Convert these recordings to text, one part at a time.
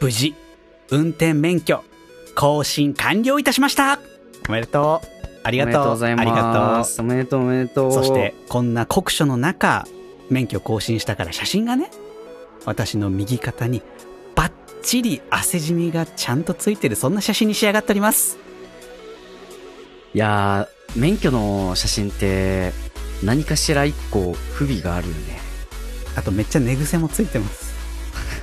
無事、運転免許、更新完了いたしましたおめでとう。ありあがとう。りがとうございます。ありがとおめでとう、おめでとう。う。そして、こんな酷暑の中、免許更新したから写真がね、私の右肩にバッチリ汗じみがちゃんとついてる、そんな写真に仕上がっております。いやー、免許の写真って、何かしら一個不備があるよね。あとめっちゃ寝癖もついてます。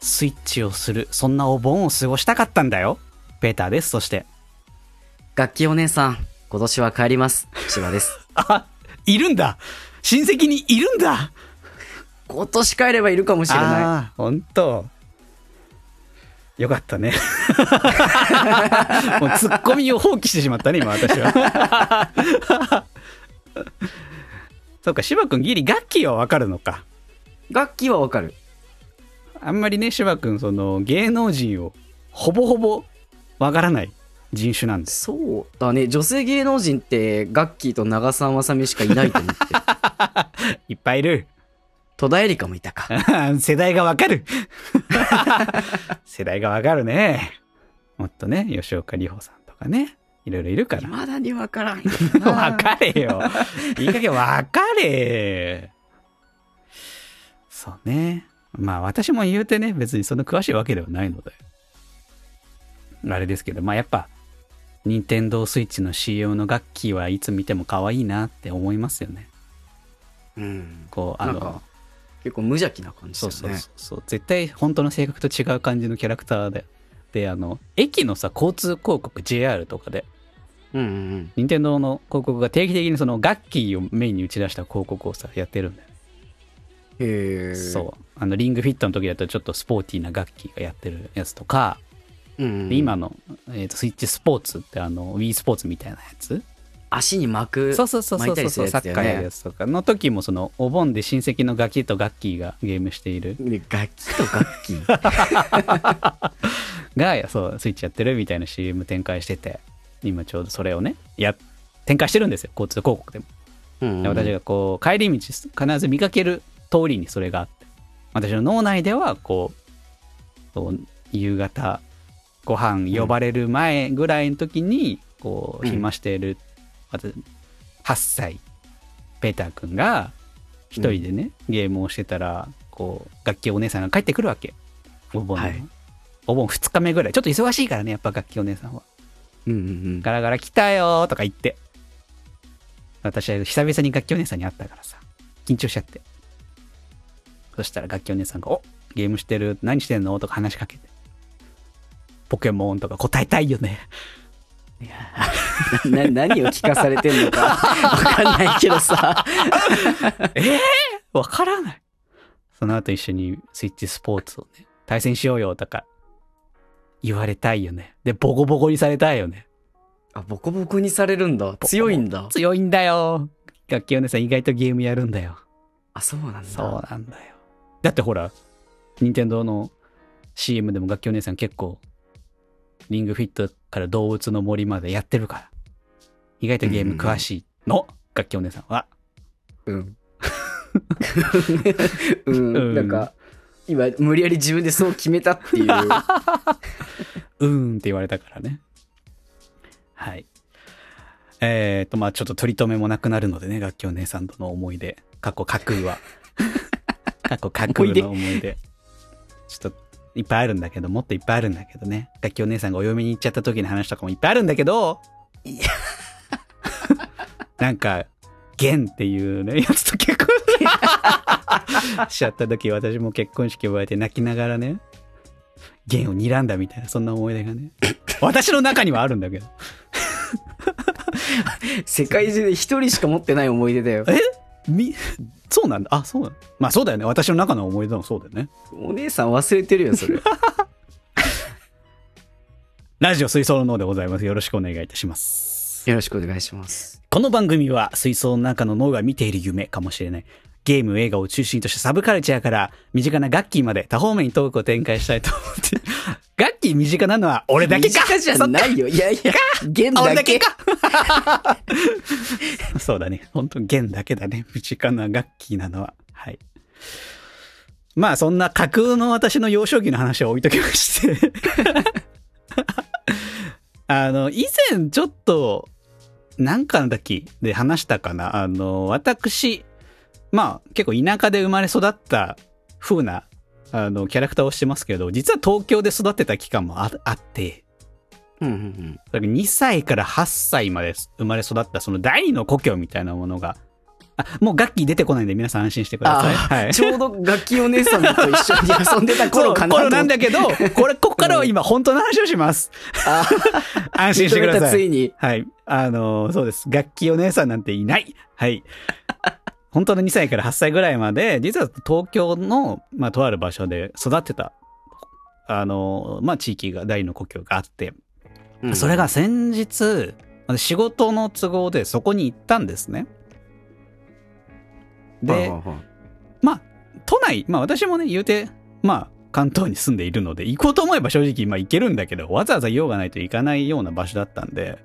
スイッチをするそんなお盆を過ごしたかったんだよペーターですそして楽器お姉さん、今年は帰ります。千葉です。あいるんだ親戚にいるんだ今年帰ればいるかもしれない。ああ本当よかったね もうツッコミを放棄してしまったね今私は そうか芝君ギリ楽器はわかるのか楽器はわかる。あんまりね芝君その芸能人をほぼほぼわからない人種なんで。すそうだね。女性芸能人って、ガッキーと長澤まさみしかいないと思って。いっぱいいる。戸田恵梨香もいたか。世代がわかる。世代がわかるね。もっとね吉岡里帆さんとかね。いろいろいるから。未だにわからん。わかれよ。いい加減わかれ。そうねまあ私も言うてね別にそんな詳しいわけではないのであれですけどまあやっぱ任天堂スイッチの CM の楽器はいつ見ても可愛いなって思いますよねうん。こうあの結構無邪気な感じだよね。そうそうそう絶対本当の性格と違う感じのキャラクターでであの駅のさ交通広告 JR とかでうんうんうん。任天堂の広告が定期的にその楽器をメインに打ち出した広告をさやってるんだよ。そうあのリングフィットの時だとちょっとスポーティーな楽器がやってるやつとか、う。うん、で今の、えーとスイッチスポーツってあの Wii スポーツみたいなやつ？足に巻く。そうそうそうそうそうねサッカーやるやつとかの時もそのお盆で親戚の楽器と楽器がゲームしているね楽器と楽器？がそうスイッチやってるみたいな CM 展開してて今ちょうどそれをねや展開してるんですよ交通広告でも、うんで私がこう帰り道必ず見かける通りにそれがあって。私の脳内ではこう夕方ご飯呼ばれる前ぐらいの時にこううん。暇してる、私8歳ペーター君が一人でね、ゲームをしてたらこう楽器お姉さんが帰ってくるわけ。お盆の、はい。お盆2日目ぐらい。ちょっと忙しいからねやっぱ楽器お姉さんは。うんうんうん。ガラガラ来たよーとか言って。私は久々に楽器お姉さんに会ったからさ。緊張しちゃってそしたら楽器お姉さんが「おゲームしてる何してんの?」とか話しかけて「ポケモン」とか答えたいよね な何を聞かされてんのか わかんないけどさ。わからないその後一緒にスイッチスポーツをね対戦しようよとか言われたいよねでボコボコにされたいよねあ、ボコボコにされるんだ。強いんだ。強いんだよ楽器お姉さん意外とゲームやるんだよあ、そうなんだ。そうなんだよ。だってほら、任天堂の CM でも楽器お姉さん結構、リングフィットから動物の森までやってるから。意外とゲーム詳しいの、楽器お姉さんは。うん。うん。うんなんか、今、無理やり自分でそう決めたっていう。うーんって言われたからね。はい。えーと、まあちょっと取り留めもなくなるのでね、楽器お姉さんとの思い出。過去架空は。過去架空の思い出。ちょっと、いっぱいあるんだけど、もっといっぱいあるんだけどね。楽器お姉さんがお嫁に行っちゃった時の話とかもいっぱいあるんだけど、なんか、ゲンっていうね、やつと結婚しちゃった時、私も結婚式を終えて泣きながらね、ゲンを睨んだみたいな、そんな思い出がね。私の中にはあるんだけど。世界中で一人しか持ってない思い出だよ。え？み、そうなんだ。あ、そうなんだ。まあそうだよね。私の中の思い出もそうだよね。お姉さん忘れてるよ、それ。ラジオ水槽の脳でございます。よろしくお願いいたします。よろしくお願いします。この番組は水槽の中の脳が見ている夢かもしれない。ゲーム、映画を中心としたサブカルチャーから身近なガッキーまで多方面にトークを展開したいと思って。ガッキー身近なのは俺だけか短じゃないよ。いやいや、だけ。だけか そうだね。本当に弦だけだね。身近なガッキーなのは。はい。まあそんな架空の私の幼少期の話を置いときまして。あの、以前ちょっと、なんかの時で話したかな。あの、私、まあ結構田舎で生まれ育った風な、あの、キャラクターをしてますけど、実は東京で育ってた期間もああって、うんうんうん。だから2歳から8歳まで生まれ育ったその第二の故郷みたいなものが、あ、もう楽器出てこないんで皆さん安心してください。あはい。ちょうど楽器お姉さんと一緒に遊んでた頃かな。頃なんだけど、これ、ここからは今本当の話をします。あ 安心してください。ついに。はい。あの、そうです。楽器お姉さんなんていない。はい。本当の2歳から8歳ぐらいまで、実は東京の、まあ、とある場所で育ってた、あの、まあ、地域が、第二の故郷があって、うんそれが、先日、仕事の都合でそこに行ったんですね。で、まあ、都内、まあ私もね、言うて、まあ、関東に住んでいるので、行こうと思えば正直、まあ行けるんだけど、わざわざ用がないと行かないような場所だったんで、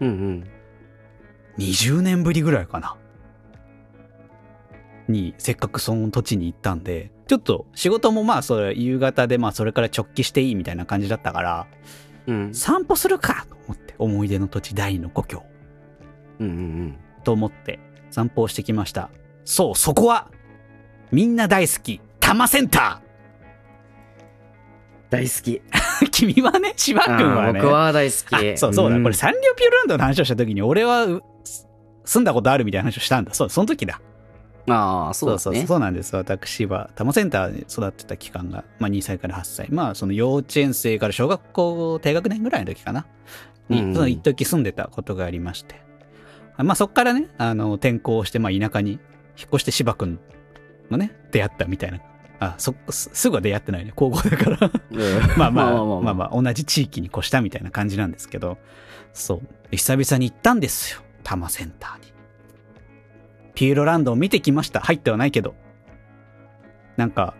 うんうん。20年ぶりぐらいかな。に、せっかくその土地に行ったんで、ちょっと仕事もまあそれ夕方でまあそれから直帰していいみたいな感じだったから、うん。散歩するかと思って、思い出の土地第二の故郷。うんうんうん。と思って散歩をしてきました。そう、そこは、みんな大好き、多摩センタ大好き。ー 君はね、芝君はね。僕は大好あき。そうそうだ、んこれサンリオピューランドの話をした時に、俺はう住んだことあるみたいな話をしたんだ。そう、その時だ。ああ、そうですそうね。そうなんです。私は、多摩センターに育ってた期間が、まあ2歳から8歳。まあその幼稚園生から小学校低学年ぐらいの時かな。に、うんその一時住んでたことがありまして。まあそっからね、あの、転校して、まあ田舎に引っ越して芝君のね、出会ったみたいな。あ、そ、すすぐは出会ってないね。高校だから。まあ、まあまあまあまあまあ、同じ地域に越したみたいな感じなんですけど、そう。久々に行ったんですよ。多摩センターに。ピューロランドを見てきました。入ってはないけど。なんか、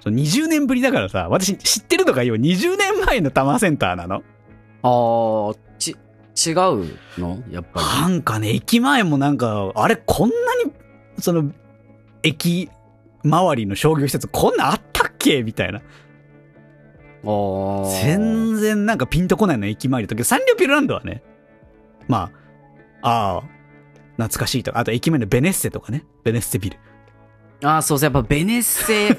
そう20年ぶりだからさ、私知ってるのがよ、20年前の多摩センターなの。ああ、ち、違うの？やっぱなんかね、駅前もなんか、あれ、こんなに、その、駅周りの商業施設、こんなんあったっけ？みたいな。り。ああ。全然なんかピンとこないの駅前だけど、サンリオピューロランドはね、まあ、ああ、懐かしいとか、あと駅前のベネッセとかね、ベネッセビル。ああ、そうそう、やっぱベネッセ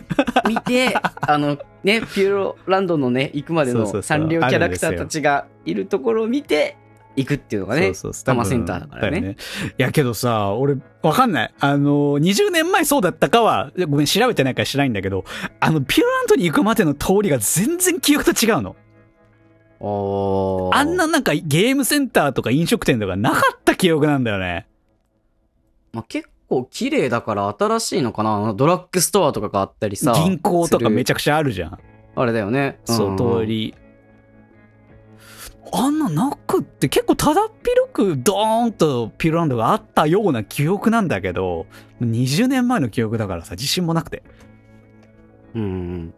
見て、あの、ね、ピューロランドのね、行くまでのサンリオキャラクターたちがいるところを見て、行くっていうのがね、そうそうセンターだからねよいやけどさ、俺、わかんない。あの、20年前そうだったかは、ごめん、調べてないから知らないんだけど、あの、ピューロランドに行くまでの通りが全然記憶と違うの。あんななんかゲームセンターとか飲食店とかなかった記憶なんだよね。まあ、結構綺麗だから新しいのかな？ドラッグストアとかがあったりさ。銀行とかめちゃゃくちゃあるじゃん。あれだよね。そう、ん通。り。あんななくって結構ただっ広くドーンとピューロランドがあったような記憶なんだけど、20年前の記憶だからさ、自信もなくて。うんうん。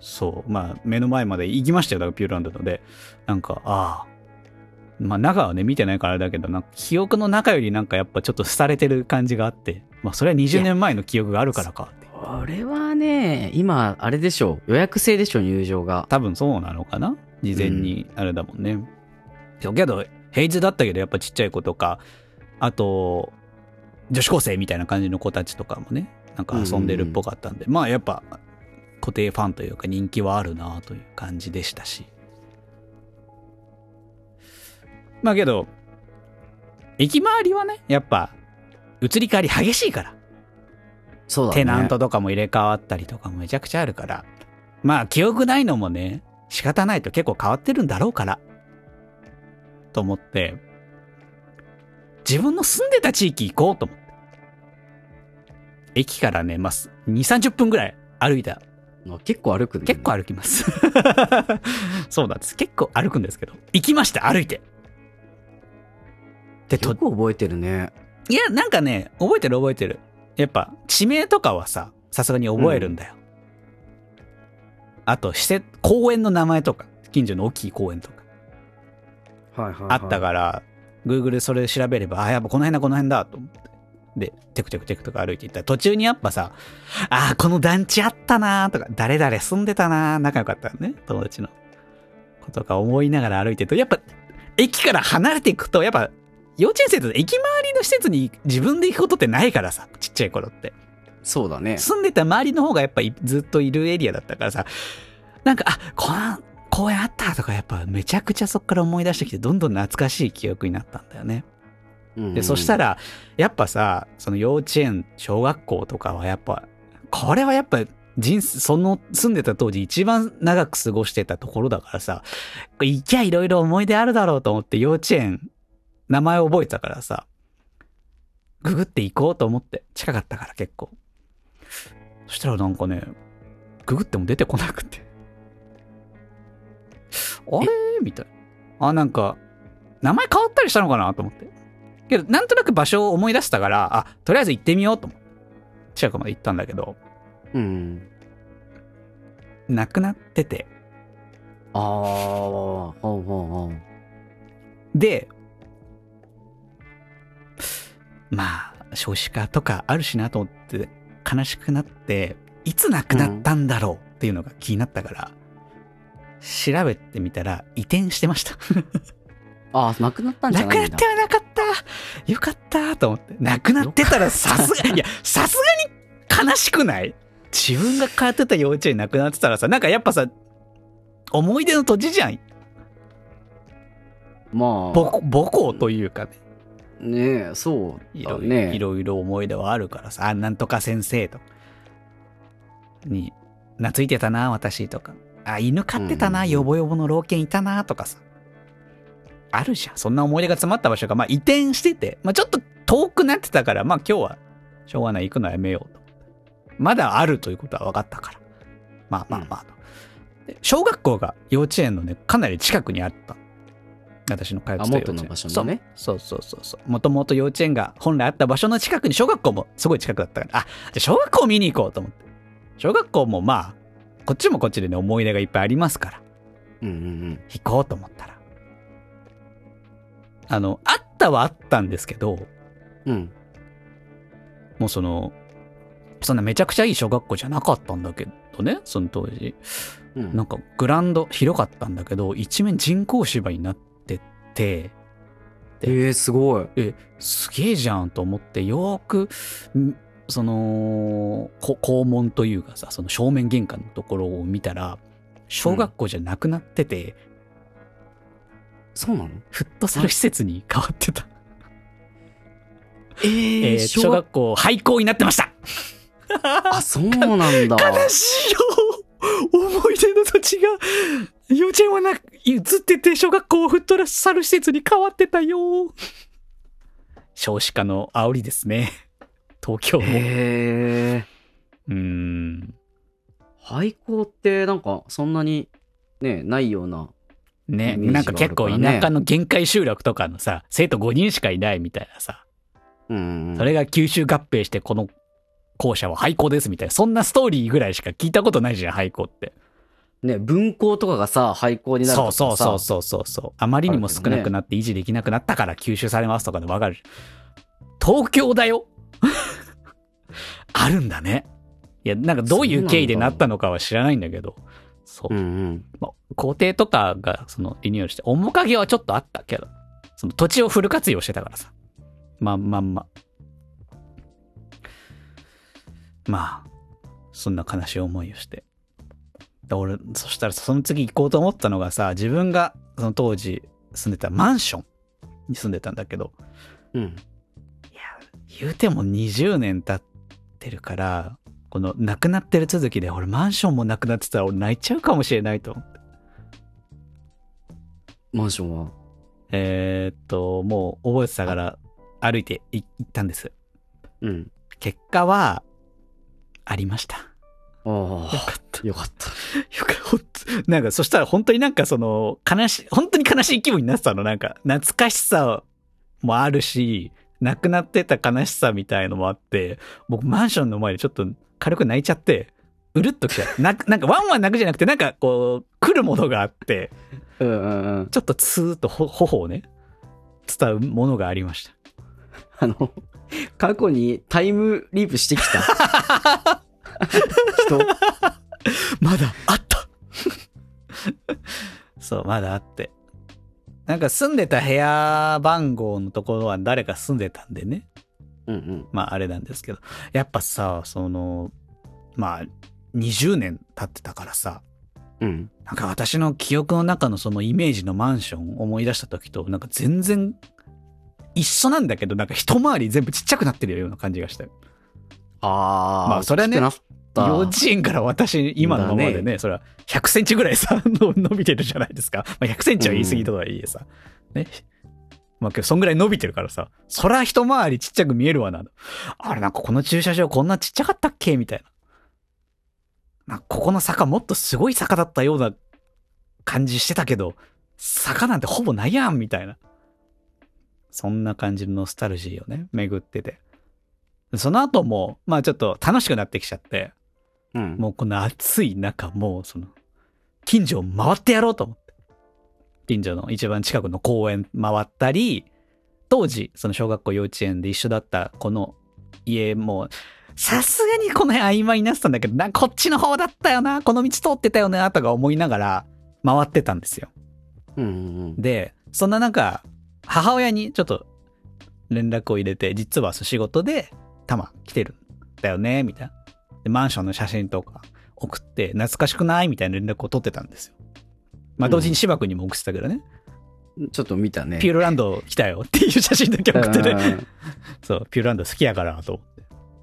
そう、まあ目の前まで行きましたよ、だからピューロランドので。なんか、ああ。まあ中はね、見てないからあれだけど、なんか記憶の中よりなんかやっぱちょっと廃れてる感じがあって、まあそれは20年前の記憶があるからかって。これはね、今、あれでしょう。予約制でしょ、入場が。多分そうなのかな事前にあれだもんね。そうけど、平日だったけどやっぱちっちゃい子とか、あと、女子高生みたいな感じの子たちとかもね、なんか遊んでるっぽかったんで、まあやっぱ固定ファンというか人気はあるなという感じでしたし。まあけど、駅周りはね、やっぱ移り変わり激しいから。そうだね。テナントとかも入れ替わったりとかもめちゃくちゃあるから。まあ、記憶ないのもね、仕方ないと結構変わってるんだろうから。と思って、自分の住んでた地域行こうと思って。駅からね、まあ、2、30分ぐらい歩いたあ結構歩くね。結構歩きます。そうなんです。結構歩くんですけど。行きました、歩いて。で、とよく覚えてるね。いや、なんかね、覚えてる覚えてる。やっぱ、地名とかはさ、さすがに覚えるんだよ。あと、施設、公園の名前とか、近所の大きい公園とか、はいはい、あったから、Google でそれ調べれば、あ、やっぱこの辺だ、この辺だ、と思って。で、テクテクテクとか歩いていったら、途中にやっぱさ、あー、この団地あったなーとか、誰々住んでたなー仲良かったよね、友達の。ことか思いながら歩いてると、やっぱ、駅から離れていくと、やっぱ、幼稚園生と駅周りの施設に自分で行くことってないからさ、ちっちゃい頃って。そうだね。住んでた周りの方がやっぱりずっといるエリアだったからさ、なんか、あ、この公園あったとかやっぱめちゃくちゃそっから思い出してきて、どんどん懐かしい記憶になったんだよね。で、そしたら、ら、やっぱさ、その幼稚園、小学校とかはやっぱ、これはやっぱ人生、その住んでた当時一番長く過ごしてたところだからさ、行きゃいろいろ思い出あるだろうと思って幼稚園、名前覚えてたからさ、ググって行こうと思って、近かったから結構。そしたらなんかね、ググっても出てこなくて。あれ？みたいな。あ、なんか、名前変わったりしたのかなと思って。けど、なんとなく場所を思い出したから、あ、とりあえず行ってみようと思って。近くまで行ったんだけど、うん。なくなってて。ああ、ほうほうほう。で、まあ、少子化とかあるしなと思って、悲しくなって、いつ亡くなったんだろうっていうのが気になったから、調べてみたら移転してました。ああ、なくなったんじゃなくないんだ。なってはなかったよかったと思って。なくなってたらさすが、いや、さすがに悲しくない自分が通ってた幼稚園なくなってたらさ、なんかやっぱさ、思い出の土地じゃん。まあ、母校というかね。ねえ、そういろいろ、だね。いろいろ思い出はあるからさ、あ、なんとか先生とか。に、懐いてたな、私とか。あ、犬飼ってたな、うんうんうんよぼよぼの老犬いたな、とかさ。あるじゃん。そんな思い出が詰まった場所が、まあ移転してて、まあちょっと遠くなってたから、まあ今日は、しょうがない、行くのやめようと。まだあるということは分かったから。まあまあまあと。で小学校が幼稚園のね、かなり近くにあった。私の通ってた幼稚園あ元の場所のねそうそうそうそう。もともと幼稚園が本来あった場所の近くに小学校もすごい近くだったから、あ、じゃあ小学校見に行こうと思って。小学校もまあ、こっちもこっちでね、思い出がいっぱいありますから、うんうん行こうと思ったら。あの、あったはあったんですけど、うん。うん。もうその、そんなめちゃくちゃいい小学校じゃなかったんだけどね、その当時。うん。なんかグラウンド広かったんだけど、一面人工芝になってて、ええすごい。え、すげえじゃんと思って、よーく、んその、こ校門というかさ、その正面玄関のところを見たら、小学校じゃなくなってて、そうなの？フットサル施設に変わってた。えええー小学校廃校になってましたあ、そうなんだ。悲しいよ思い出の土地が、幼稚園はな、移ってて小学校フットサル施設に変わってたよ少子化の煽りですね。東京も。へえ。うーん。廃校ってなんかそんなにね、ないような。ね、なんか結構田舎の限界集落とかのさ、生徒5人しかいないみたいなさ、うん。それが吸収合併してこの校舎は廃校ですみたいな、そんなストーリーぐらいしか聞いたことないじゃん、廃校って。ね、分校とかがさ、廃校になるとかさそうそうそうそうそう。あまりにも少なくなって維持できなくなったから吸収されますとかでわかる。東京だよあるんだね。いや、なんかどういう経緯でなったのかは知らないんだけど、そう。うんうん。まあ、校庭とかがそのリニューアルして、面影はちょっとあったけど、その土地をフル活用してたからさ。まあまあまあまあ、そんな悲しい思いをして。で俺、そしたらその次行こうと思ったのがさ、自分がその当時住んでたマンションに住んでたんだけど、うん。いや、言うても20年経ってるから、この亡くなってる続きで、俺マンションもなくなってたら俺泣いちゃうかもしれないと思って。マンションは？えーっと、もう覚えてたから歩いてい行ったんです。うん。結果は、ありました。あよかった。あ、よかった。よかほんとなんか、そしたら本当になんかその、悲しい、本当に悲しい気分になってたの。なんか、懐かしさもあるし、亡くなってた悲しさみたいのもあって、僕マンションの前でちょっと軽く泣いちゃって、うるっときちゃう。ななんかワンワン泣くじゃなくて、なんかこう、来るものがあって、うんうんうん。ちょっとツーッとほ頬をね、伝うものがありました。あの、過去にタイムリープしてきた 人。まだあったそう、まだあって。なんか住んでた部屋番号のところは誰か住んでたんでね。うんうん。まああれなんですけど。やっぱさ、その、まあ、20年経ってたからさ、うん。なんか私の記憶の中のそのイメージのマンションを思い出した時と、なんか全然一緒なんだけど、なんか一回り全部ちっちゃくなってるような感じがしたよ。ああ、まあそれはね幼稚園から私、今のままでだね、それは100センチぐらいさ、の伸びてるじゃないですか。まあ、100センチは言い過ぎとはいえさ。ね。まあ、けど、そんぐらい伸びてるからさ、そら一回りちっちゃく見えるわな。あれ、なんかこの駐車場こんなちっちゃかったっけみたいな。なんかここの坂もっとすごい坂だったような感じしてたけど、坂なんてほぼないやんみたいな。そんな感じのノスタルジーをね、巡ってて。その後も、まあちょっと楽しくなってきちゃって、うん。もうこの暑い中、もうその、近所を回ってやろうと思って。近所の一番近くの公園回ったり、当時、その小学校幼稚園で一緒だったこの家も、さすがにこの辺曖昧になってたんだけど、な、こっちの方だったよな、この道通ってたよな、とか思いながら回ってたんですよ。うんうんで、そんな中、母親にちょっと連絡を入れて、実は仕事で、たま来てるんだよね、みたいな。で、マンションの写真とか送って、懐かしくないみたいな連絡を取ってたんですよ。まあ、同時に芝君にも送ってたけどね、うん。ちょっと見たね。ピューロランド来たよっていう写真だけ送ってね。うん そう、ピューロランド好きやからと思って。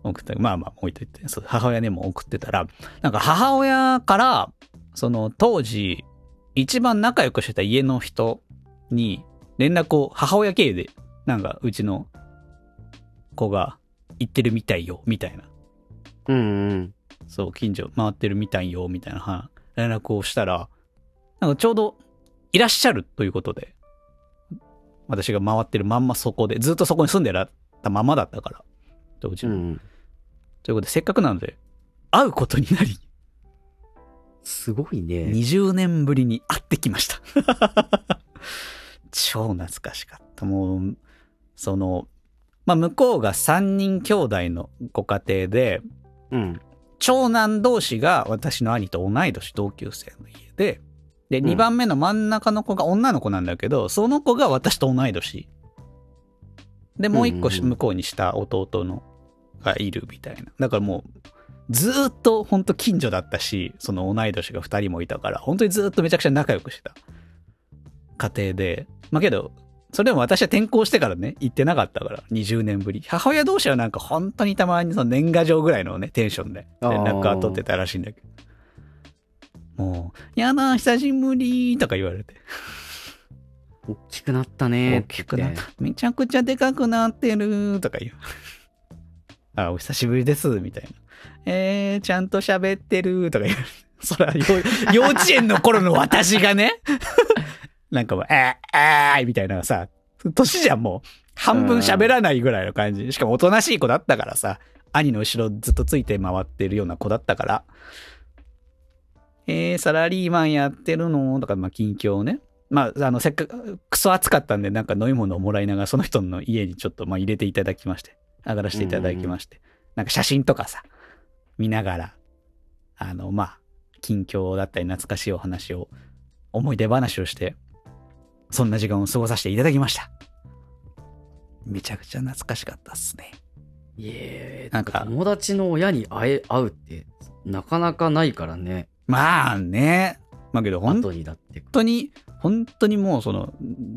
送った。まあまあ置いといて。そう、母親にも送ってたら、なんか母親から、その当時、一番仲良くしてた家の人に連絡を母親経由で、なんかうちの子が行ってるみたいよ、みたいな。うんうん。そう、近所回ってるみたいよ、みたいなは連絡をしたら、なんかちょうどいらっしゃるということで、私が回ってるまんまそこで、ずっとそこに住んでらったままだったから、当時はうん。ということで、せっかくなので、会うことになり、すごいね。20年ぶりに会ってきました。超懐かしかった。もう、その、まあ、向こうが3人兄弟のご家庭で、うん。長男同士が私の兄と同い年同級生の家で、で、うん2番目の真ん中の子が女の子なんだけど、その子が私と同い年。で、もう一個向こうにした弟のがいるみたいな。だからもう、ずーっと本当近所だったし、その同い年が2人もいたから、本当にずーっとめちゃくちゃ仲良くしてた家庭で。まあけど、それでも私は転校してからね、行ってなかったから、20年ぶり。母親同士はなんか本当にたまにその年賀状ぐらいのね、テンションで連絡が取ってたらしいんだけど。もう、やだ、久しぶりとか言われて。大きくなったね。大きくなった。めちゃくちゃでかくなってるとか言う。あ、お久しぶりです、みたいな。えー、ちゃんと喋ってるとか言う。そら、幼幼稚園の頃の私がね、なんかもう、えー、えー、みたいなさ、年じゃんもう、半分喋らないぐらいの感じ。しかもおとなしい子だったからさ、兄の後ろずっとついて回ってるような子だったから、えー、サラリーマンやってるの？とか、まあ、近況をね。まあ、あの、せっかく、クソ暑かったんで、なんか飲み物をもらいながら、その人の家にちょっと、まあ、入れていただきまして、上がらせていただきまして、なんか写真とかさ、見ながら、あの、まあ、近況だったり、懐かしいお話を、思い出話をして、そんな時間を過ごさせていただきました。めちゃくちゃ懐かしかったっすね。いえなんか友達の親に会え、会うって、なかなかないからね。まあね。まあけど、本後にだって。本当に、本当にもうその、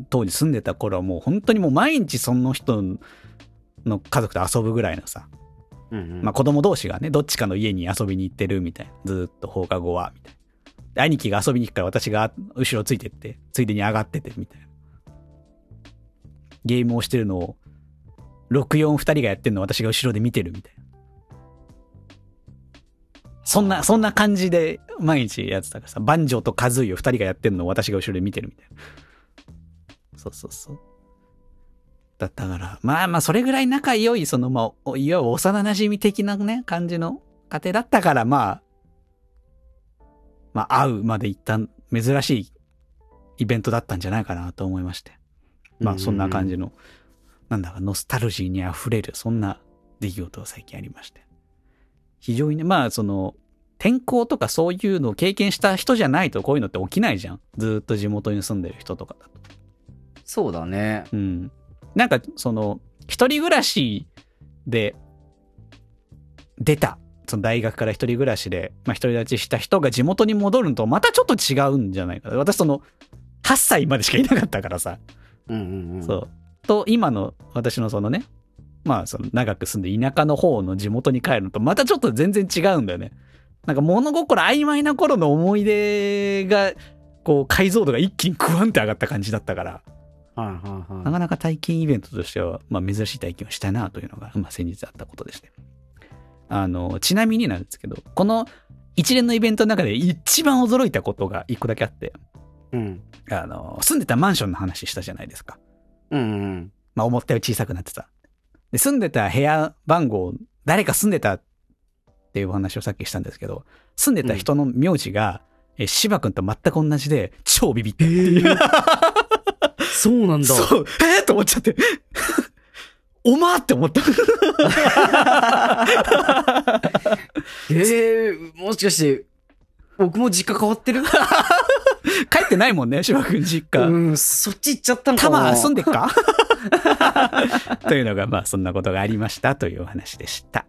当時住んでた頃はもう本当にもう毎日その人の家族と遊ぶぐらいのさ、うんうん。まあ子供同士がね、どっちかの家に遊びに行ってるみたいな。ずーっと放課後は、みたいな。兄貴が遊びに行くから私が後ろついてって、ついでに上がってて、みたいな。ゲームをしてるのを、64二人がやってるのを私が後ろで見てるみたいな。そんな、そんな感じで毎日やってたからさ、バンジョーとカズイを二人がやってんのを私が後ろで見てるみたいな。そうそうそう。だったから、まあまあ、それぐらい仲良い、その、まあ、いわゆる幼馴染的なね、感じの家庭だったから、まあ、まあ、会うまで一旦珍しいイベントだったんじゃないかなと思いまして。まあ、そんな感じの、なんだか、ノスタルジーに溢れる、そんな出来事が最近ありまして。非常にね、まあ、その、転校とかそういうのを経験した人じゃないとこういうのって起きないじゃん。ずーっと地元に住んでる人とかだと。そうだね。うん。なんか、その、一人暮らしで、出た。その大学から一人暮らしで、まあ、一人立ちした人が地元に戻るのとまたちょっと違うんじゃないかな。私その、8歳までしかいなかったからさ。うんうんうん。そう。と、今の私のそのね、まあその長く住んで田舎の方の地元に帰るのとまたちょっと全然違うんだよね。なんか物心曖昧な頃の思い出が、こう解像度が一気にグワンって上がった感じだったから、はいはいはなかなか体験イベントとしては、まあ珍しい体験をしたなというのが、まあ先日あったことでして。あの、ちなみになんですけど、この一連のイベントの中で一番驚いたことが一個だけあって、い。うん。あの、住んでたマンションの話したじゃないですか。うんうん。まあ思ったより小さくなってた。で、住んでた部屋番号、誰か住んでたっていうお話をさっきしたんですけど、住んでた人の名字が、え、芝くんと全く同じで、超ビビったっていう。そうなんだ。そう、えー、と思っちゃって。おまって思った。えー、もしかして、僕も実家変わってる？帰ってないもんね、芝くん実家。うん、そっち行っちゃったんかたな。ま住んでっか？というのが、まあそんなことがありましたというお話でした。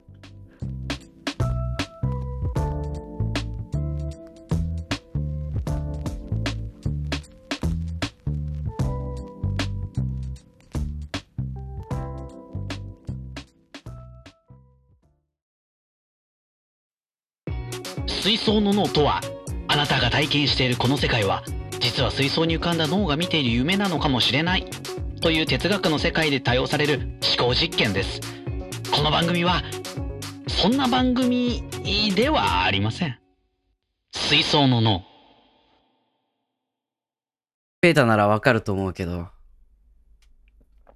水槽の脳とはあなたが体験しているこの世界は実は水槽に浮かんだ脳が見ている夢なのかもしれないという哲学の世界で多用される思考実験ですこの番組はそんな番組ではありません水槽の脳ペータならわかると思うけど、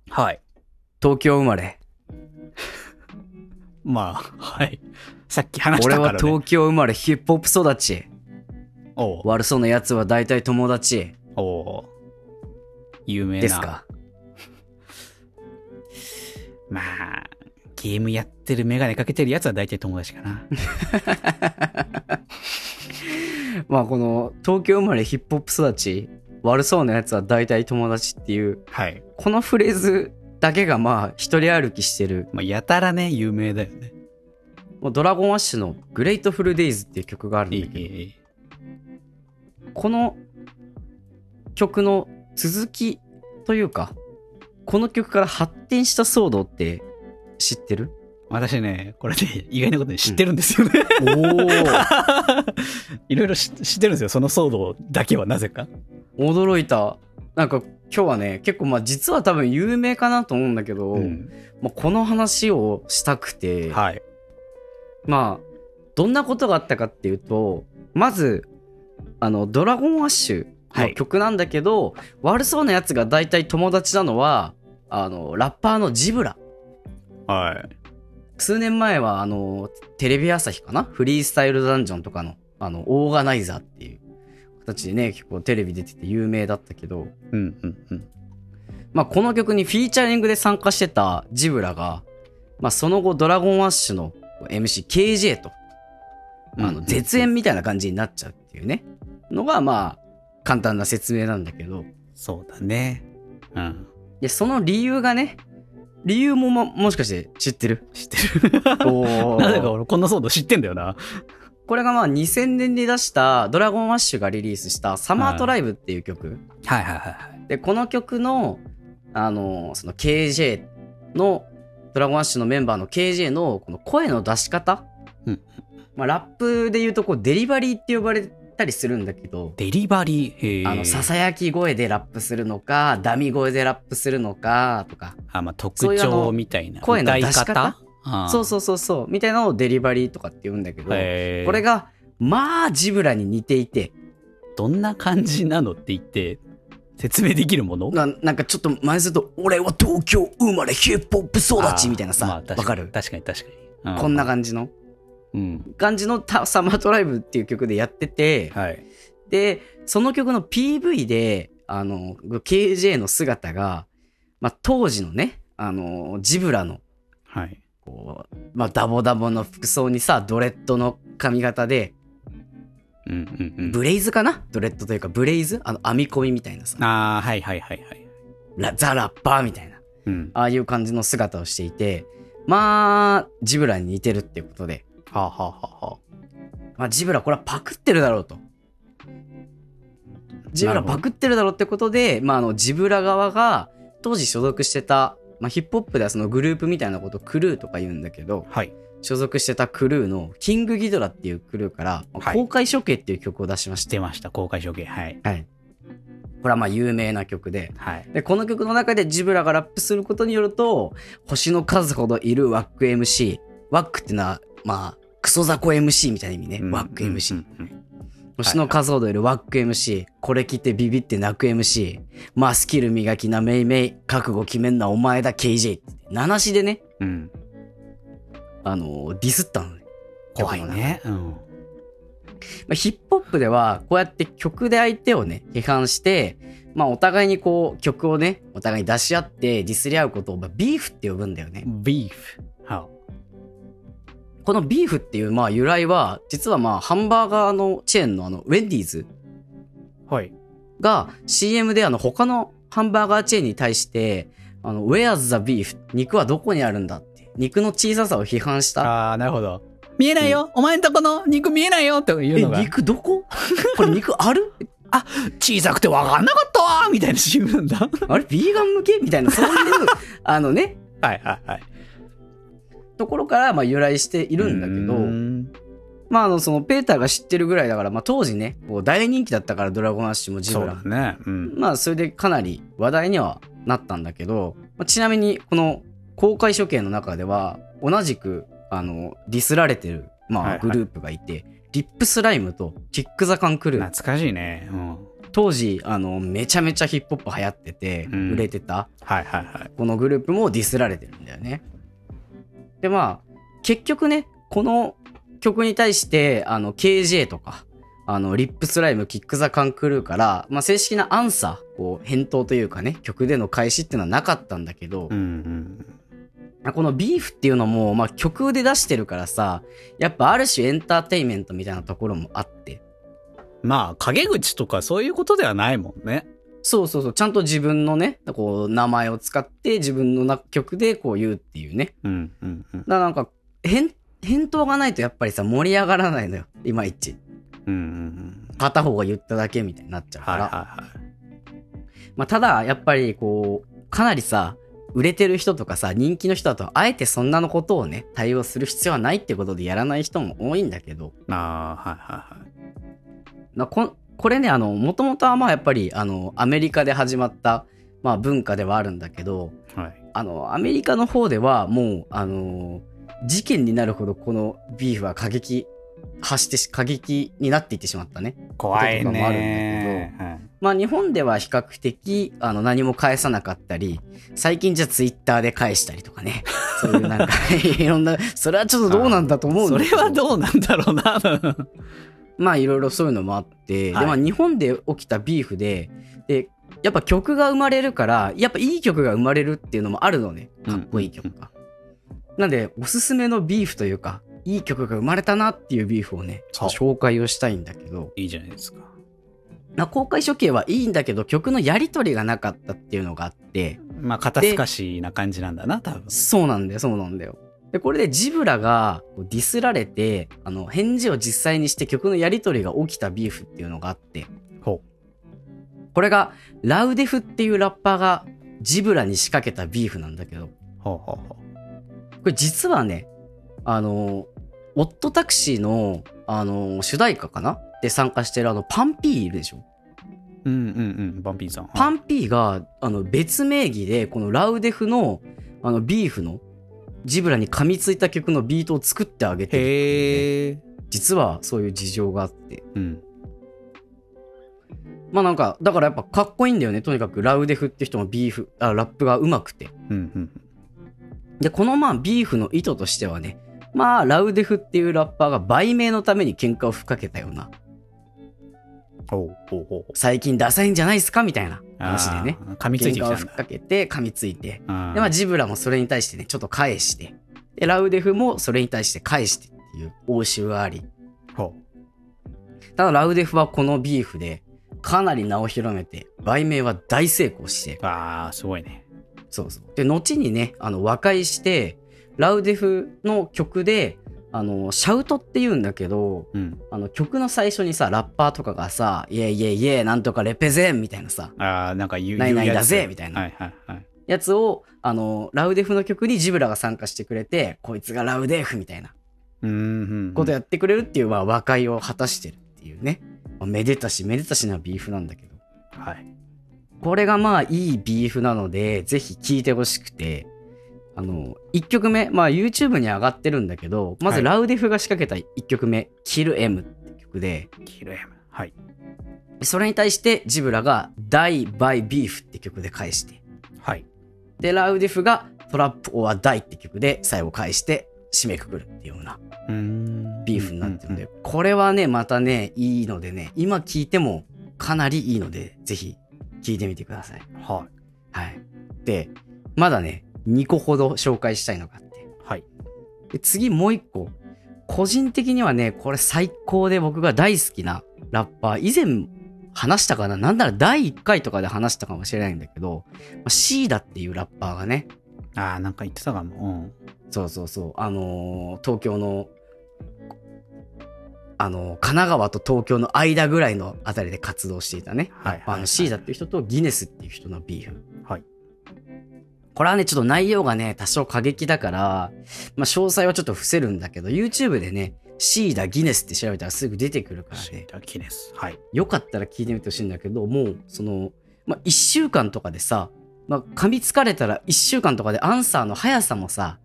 はい。東京生まれ。まあ、はい。さっき話し俺たから、ね。は東京生まれヒップホップ育ち。おう悪そうな奴は大体友達。おう有名な。ですか？まあ、ゲームやってるメガネかけてるやつは大体友達かな。まあこの東京生まれヒップホップ育ち。悪そうな奴は大体友達っていう、はい。このフレーズだけがまあ一人歩きしてる。まあ、やたらね、有名だよね。もうドラゴンアッシュのグレイトフルデイズっていう曲があるんいだけど、この曲の続きというか、この曲から発展した騒動って知ってる？私ね、これね、意外なことに知ってるんですよね。おお いろいろ知知ってるんですよ、その騒動だけはなぜか。驚いた。なんか今日はね、結構まあ実は多分有名かなと思うんだけど、うんまあ、この話をしたくて、はい。まあ、どんなことがあったかっていうと、まず、あの、ドラゴンアッシュの曲なんだけど、悪そうなやつが大体友達なのは、あの、ラッパーのジブラ。はい。数年前は、あの、テレビ朝日かな？フリースタイルダンジョンとかの、あの、オーガナイザーっていう形でね、結構テレビ出てて有名だったけど、うんうんうん。まあ、この曲にフィーチャリングで参加してたジブラが、まあ、その後ドラゴンアッシュの MCKJ と、あの、うんうん絶縁みたいな感じになっちゃうっていうね、のが、まあ、簡単な説明なんだけど、そうだね。うん。で、その理由がね、理由もも、もしかして知ってる？知ってる。おなぜか俺こんな騒動知ってんだよな。これがまあ2000年に出したドラゴンアッシュがリリースしたサマートライブっていう曲。はいはいはいはい。で、この曲の、あの、その KJ の、ドラゴンアッシュのメンバーの KJ のこの声の出し方。うんまあ、ラップで言うとこうデリバリーって呼ばれたりするんだけど、デリバリー？あの、ささやき声でラップするのか、ダミ声でラップするのか、とか、あ、まあ特徴みたいな。声の出し方？そうそうそうそうみたいなのをデリバリーとかって言うんだけど、これが。がまあジブラに似ていてどんな感じなのって言って、説明できるもの？ななんかちょっと前にすると「俺は東京生まれヒップホップ育ち」みたいなさ、まあかる？確かに確かに。うこんな感じの？うん。感じのたサマードライブっていう曲でやってて、はい。で、その曲の PV で、あの、KJ の姿が、まあ、当時のね、あの、ジブラの、はい。こう、まあ、ダボダボの服装にさ、ドレッドの髪型で、うんうんうん。ブレイズかな？ドレッドというか、ブレイズ？あの、編み込みみたいなさ、ああ、はいはいはいはい。ラザ・ラッパーみたいな、うん。ああいう感じの姿をしていて、まあ、ジブラに似てるっていうことで、はあ、はあはあはまあ、ジブラこれはパクってるだろうと。ジブラパクってるだろうってことで、まあ、あの、ジブラ側が当時所属してた、まあ、ヒップホップではそのグループみたいなことをクルーとか言うんだけど、あ。はい。所属してたクルーのキングギドラっていうクルーから、はい公開処刑っていう曲を出しまして、出ました、公開処刑。はい。はい。これはまあ有名な曲で、はい。で、この曲の中でジブラがラップすることによると、星の数ほどいるワック MC。ワックっていうのは、まあ、クソザコ MC みたいな意味ね。ワック MC。うんうんうん星の数ほどいるワック MC、これ聞いてビビって泣く MC、まあスキル磨きなめいめい、覚悟決めんなお前だ KJ って。七しでね、うん。あのーディスったのね。怖いね。うん。まあ、ヒップホップでは、こうやって曲で相手をね、批判して、まあお互いにこう曲をね、お互いに出し合ってディスり合うことを、まあ、ビーフって呼ぶんだよね。ビーフ。はこのビーフっていうまあ由来は、実はまあハンバーガーのチェーンのあの、ウェンディーズあ。はい。が CM であの他のハンバーガーチェーンに対して、あの、Where's the beef? 肉はどこにあるんだって。肉の小ささを批判した。ああ、なるほど。見えないよ、お前んとこの肉見えないよっていうえ、のが。肉どこ？これ肉ある？小さくてわかんなかったわーみたいな CM なんだ。あれビーガン向け？みたいな、そういう、あのね、はいはいはい。ところからまあ由来していいるんだけど、うん。まああの、そのペーターが知ってるぐらいだから、まあ当時ね、こう大人気だったからドラゴンアッシュもジそブラも。ね。うん。まあそれでかなり話題にはなったんだけど、まあちなみにこの公開処刑の中では同じくあのディスられてる、まあ、はいはいグループがいて、リップスライムとキック・ザ・カン・クルー懐かしいね。うん。当時あのめちゃめちゃヒップホップ流行っててうん売れてた、はいはいはい。このグループもディスられてるんだよね。でまあ結局ねこの曲に対してあの KJ とかあのリップスライムキック・ザ・カン・クルーから、まあ、正式なアンサーこう返答というかね曲での開始っていうのはなかったんだけどうん、うん。このビーフっていうのも、まあ、曲で出してるからさやっぱある種エンターテインメントみたいなところもあってまあ、陰口とかそういうことではないもんね。そうそうそうちゃんと自分のねこう名前を使って自分のな曲でこう言うっていうねうんうんうん。だからなんか返返答がないとやっぱりさ盛り上がらないのよいまいちうんうんうん。片方が言っただけみたいになっちゃうから、はいはいはい。まあ、ただやっぱりこうかなりさ売れてる人とかさ人気の人だとあえてそんなのことをね対応する必要はないってことでやらない人も多いんだけどああ、はいはいはい。まあここれねあのもともとはまあやっぱりあのアメリカで始まった、まあ、文化ではあるんだけどはい。あのアメリカの方ではもうあの事件になるほどこのビーフは過激発してし過激になっていってしまったね怖いこととかもあるんだね。はいまあ日本では比較的あの何も返さなかったり、最近じゃツイッターで返したりとかね。そういうなんかいろんな、それはちょっとどうなんだと思うんそれ。はどうなんだろうな。まあいろいろそういうのもあって、はいでまあ日本で起きたビーフで、で、やっぱ曲が生まれるから、やっぱいい曲が生まれるっていうのもあるのね。かっこいい曲が。なんで、おすすめのビーフというか、いい曲が生まれたなっていうビーフをね、紹介をしたいんだけど、いいじゃないですか。まあ公開処刑はいいんだけど、曲のやりとりがなかったっていうのがあって、まあ、肩透かしな感じなんだな、多分。そうなんだよ、そうなんだよ。で、これでジブラがディスられて、あの、返事を実際にして曲のやりとりが起きたビーフっていうのがあって、ほこれがラウデフっていうラッパーがジブラに仕掛けたビーフなんだけど、う。ほうほうほこれ実はね、あの、オットタクシーの、あの、主題歌かな？で参加してるあの、パンピーいるでしょ？う。うんうんうん。バンピーさん。パンピーが、あの、別名義で、このラウデフの、あの、ビーフの、ジブラに噛みついた曲のビートを作ってあげてるっていうね。実はそういう事情があって。うん。まあなんか、だからやっぱかっこいいんだよね。とにかくラウデフって人もビーフ、あラップが上手くて。うんうん。で、このまあビーフの意図としてはね、まあラウデフっていうラッパーが売名のために喧嘩をふっかけたような。最近ダサいんじゃないですか？みたいな話でね。噛みついてきたふっ。かけて噛みついて。で、まあジブラもそれに対してね、ちょっと返して。で、ラウデフもそれに対して返してっていう応酬があり。ほただラウデフはこのビーフでかなり名を広めて、売名は大成功して。う。ああ、すごいね。そうそう。で、後にね、あの、和解して、ラウデフの曲で、あの、シャウトって言うんだけど、うん。あの、曲の最初にさ、ラッパーとかがさ、イエイイエイイエイ、なんとかレペゼンみたいなさ、ああ、なんか言う。ないないだぜみたいなはいはいはい。やつを、あの、ラウデフの曲にジブラが参加してくれて、こいつがラウデフみたいなうーん。ことやってくれるっていう、まあ、和解を果たしてるっていうね。まあめでたし、めでたしなビーフなんだけど。はい。これがまあいいビーフなので、ぜひ聴いてほしくて、あの、1曲目、まあ YouTube に上がってるんだけど、まずはいラウデフが仕掛けた1曲目、Kill M って曲で、キル M。はい。それに対してジブラが Die by Beef って曲で返して、はい。で、ラウデフが Trap or Die って曲で最後返して締めくくるっていうようなうーん。ビーフになってるんで、これはね、またね、いいのでね、今聴いてもかなりいいので、ぜひ聴いてみてください。ははい。で、まだね、2個ほど紹介したいのがあって。い。はい。で次もう1個。個人的にはね、これ最高で僕が大好きなラッパー。以前話したかな？なんなら第1回とかで話したかもしれないんだけど、まあシーダっていうラッパーがね、ああ、なんか言ってたかも。そうそうそう、あのー東京の、あのー神奈川と東京の間ぐらいのあたりで活動していたね。はいはいはいあのシーダっていう人とギネスっていう人のビーフ。これはね、ちょっと内容がね、多少過激だから、まあ、詳細はちょっと伏せるんだけど、YouTube でね、シーダ、ギネスって調べたらすぐ出てくるからね、シータキネス。はい。よかったら聞いてみてほしいんだけど、もう、その、まあ、1週間とかでさ、まあ、噛みつかれたら1週間とかでアンサーの速さもさ、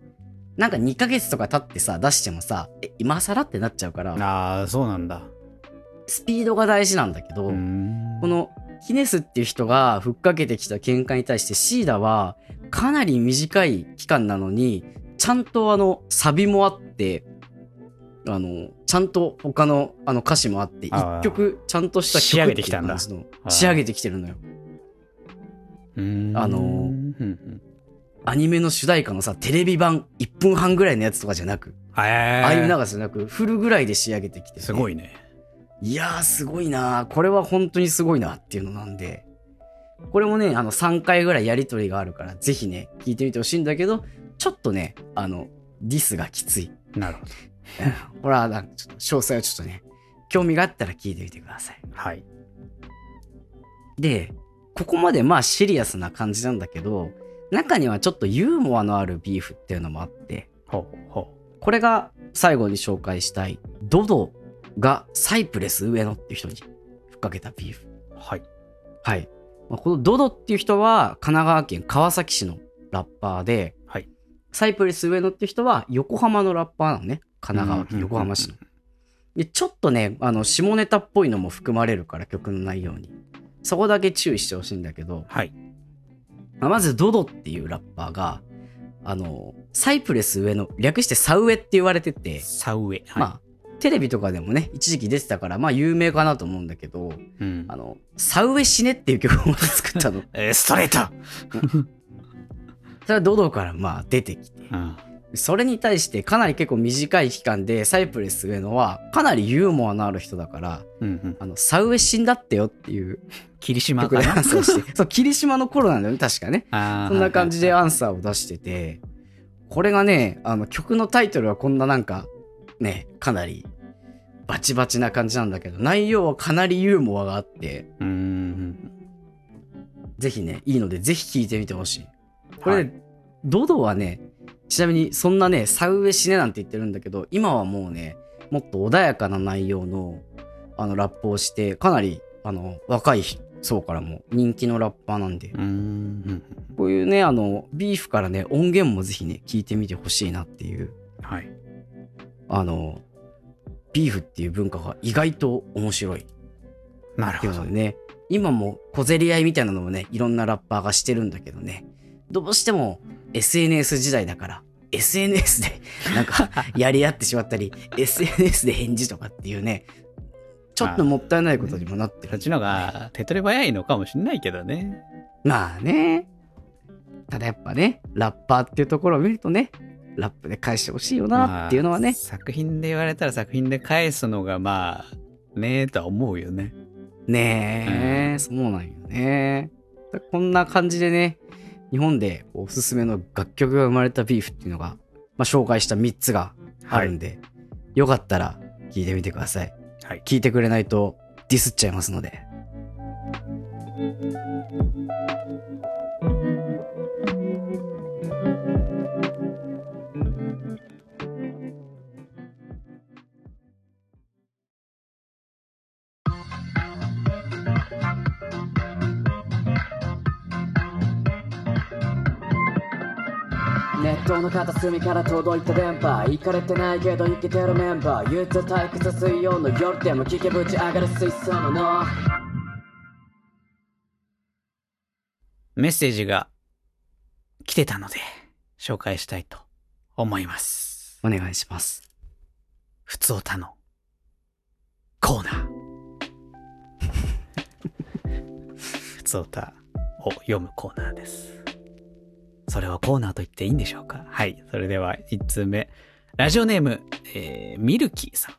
なんか2ヶ月とか経ってさ、出してもさ、え、今更ってなっちゃうから、ああ、そうなんだ。スピードが大事なんだけど。このギネスっていう人がふっかけてきた喧嘩に対してシーダはかなり短い期間なのにちゃんとあのサビもあってあのちゃんと他のあの歌詞もあって一曲ちゃんとした曲仕上げてきたんだ。仕上げてきてるのよ。あのアニメの主題歌のさテレビ版1分半ぐらいのやつとかじゃなくえー。ああいう長さじゃなくフルぐらいで仕上げてきてて。すごいね。いやー、すごいなこれは本当にすごいなっていうのなんで、これもね、あの、3回ぐらいやりとりがあるから、ぜひね、聞いてみてほしいんだけど、ちょっとね、あの、ディスがきつい。なるほど。ほら、なんかちょっと、詳細はちょっとね、興味があったら聞いてみてください。はい。で、ここまでまあシリアスな感じなんだけど、中にはちょっとユーモアのあるビーフっていうのもあって、ほうほこれが最後に紹介したい、ドドがサイプレス上野っていう人にふっかけたビーフ。う。はい。はい。まあこのドドっていう人は神奈川県川崎市のラッパーで、はい。サイプレス上野っていう人は横浜のラッパーなのね。神奈川県横浜市の。で、ちょっとね、あの、下ネタっぽいのも含まれるから曲の内容に。そこだけ注意してほしいんだけど、はい。まあまずドドっていうラッパーが、あの、サイプレス上野、略してサウエって言われてて、サウエ。はい。まあ、テレビとかでもね、一時期出てたから、まあ有名かなと思うんだけど、うんあの、サウエ死ねっていう曲を作ったの。えーストレート それはドドからまあ出てきて、うん。それに対してかなり結構短い期間でサイプレス上野はかなりユーモアのある人だから、うんうん。あの、サウエ死んだってよっていう霧島かな？ンサーして、そう、霧島の頃なんだよね、確かね。そんな感じではいアンサーを出してて、これがね、あの曲のタイトルはこんななんか、ね、かなりバチバチな感じなんだけど、内容はかなりユーモアがあって、うーん。ぜひね、いいのでぜひ聴いてみてほしい。これ、はねドドはね、ちなみにそんなね、サウエ死ねなんて言ってるんだけど、今はもうね、もっと穏やかな内容の、あの、ラップをして、かなり、あの、若い層からも人気のラッパーなんでうーん。こういうねあのビーフからね音源もぜひね聞いてみてほしいなっていうはい。あのビーフっていう文化が意外と面白い。っなるほど。ね今も小競り合いみたいなのもねいろんなラッパーがしてるんだけどね。どうしても SNS 時代だから SNS でなんか やり合ってしまったり SNS で返事とかっていうねちょっともったいないことにもなってる。そっちのが手っ取り早いのかもしれないけどね。まあね。ただやっぱねラッパーっていうところを見るとねラップで返してほしいよなっていうのはね、まあ作品で言われたら作品で返すのがまあ、ねえとは思うよね。ねえ、そうなんよね。こんな感じでね、日本でおすすめの楽曲が生まれたビーフっていうのが、まあ、紹介した3つがあるんで、よかったら聞いてみてください。はい聞いてくれないとディスっちゃいますので。ネットの片隅から届いた電波行かれてないけど生きてるメンバー憂鬱退屈水曜の夜でも聞けぶち上がる水槽ののメッセージが来てたので紹介したいと思います。お願いします。ふつおたのコーナー。ふつおたを読むコーナーです。それをコーナーと言っていいんでしょうか？はい。それでは1通目。ラジオネーム、えー、ミルキーさん。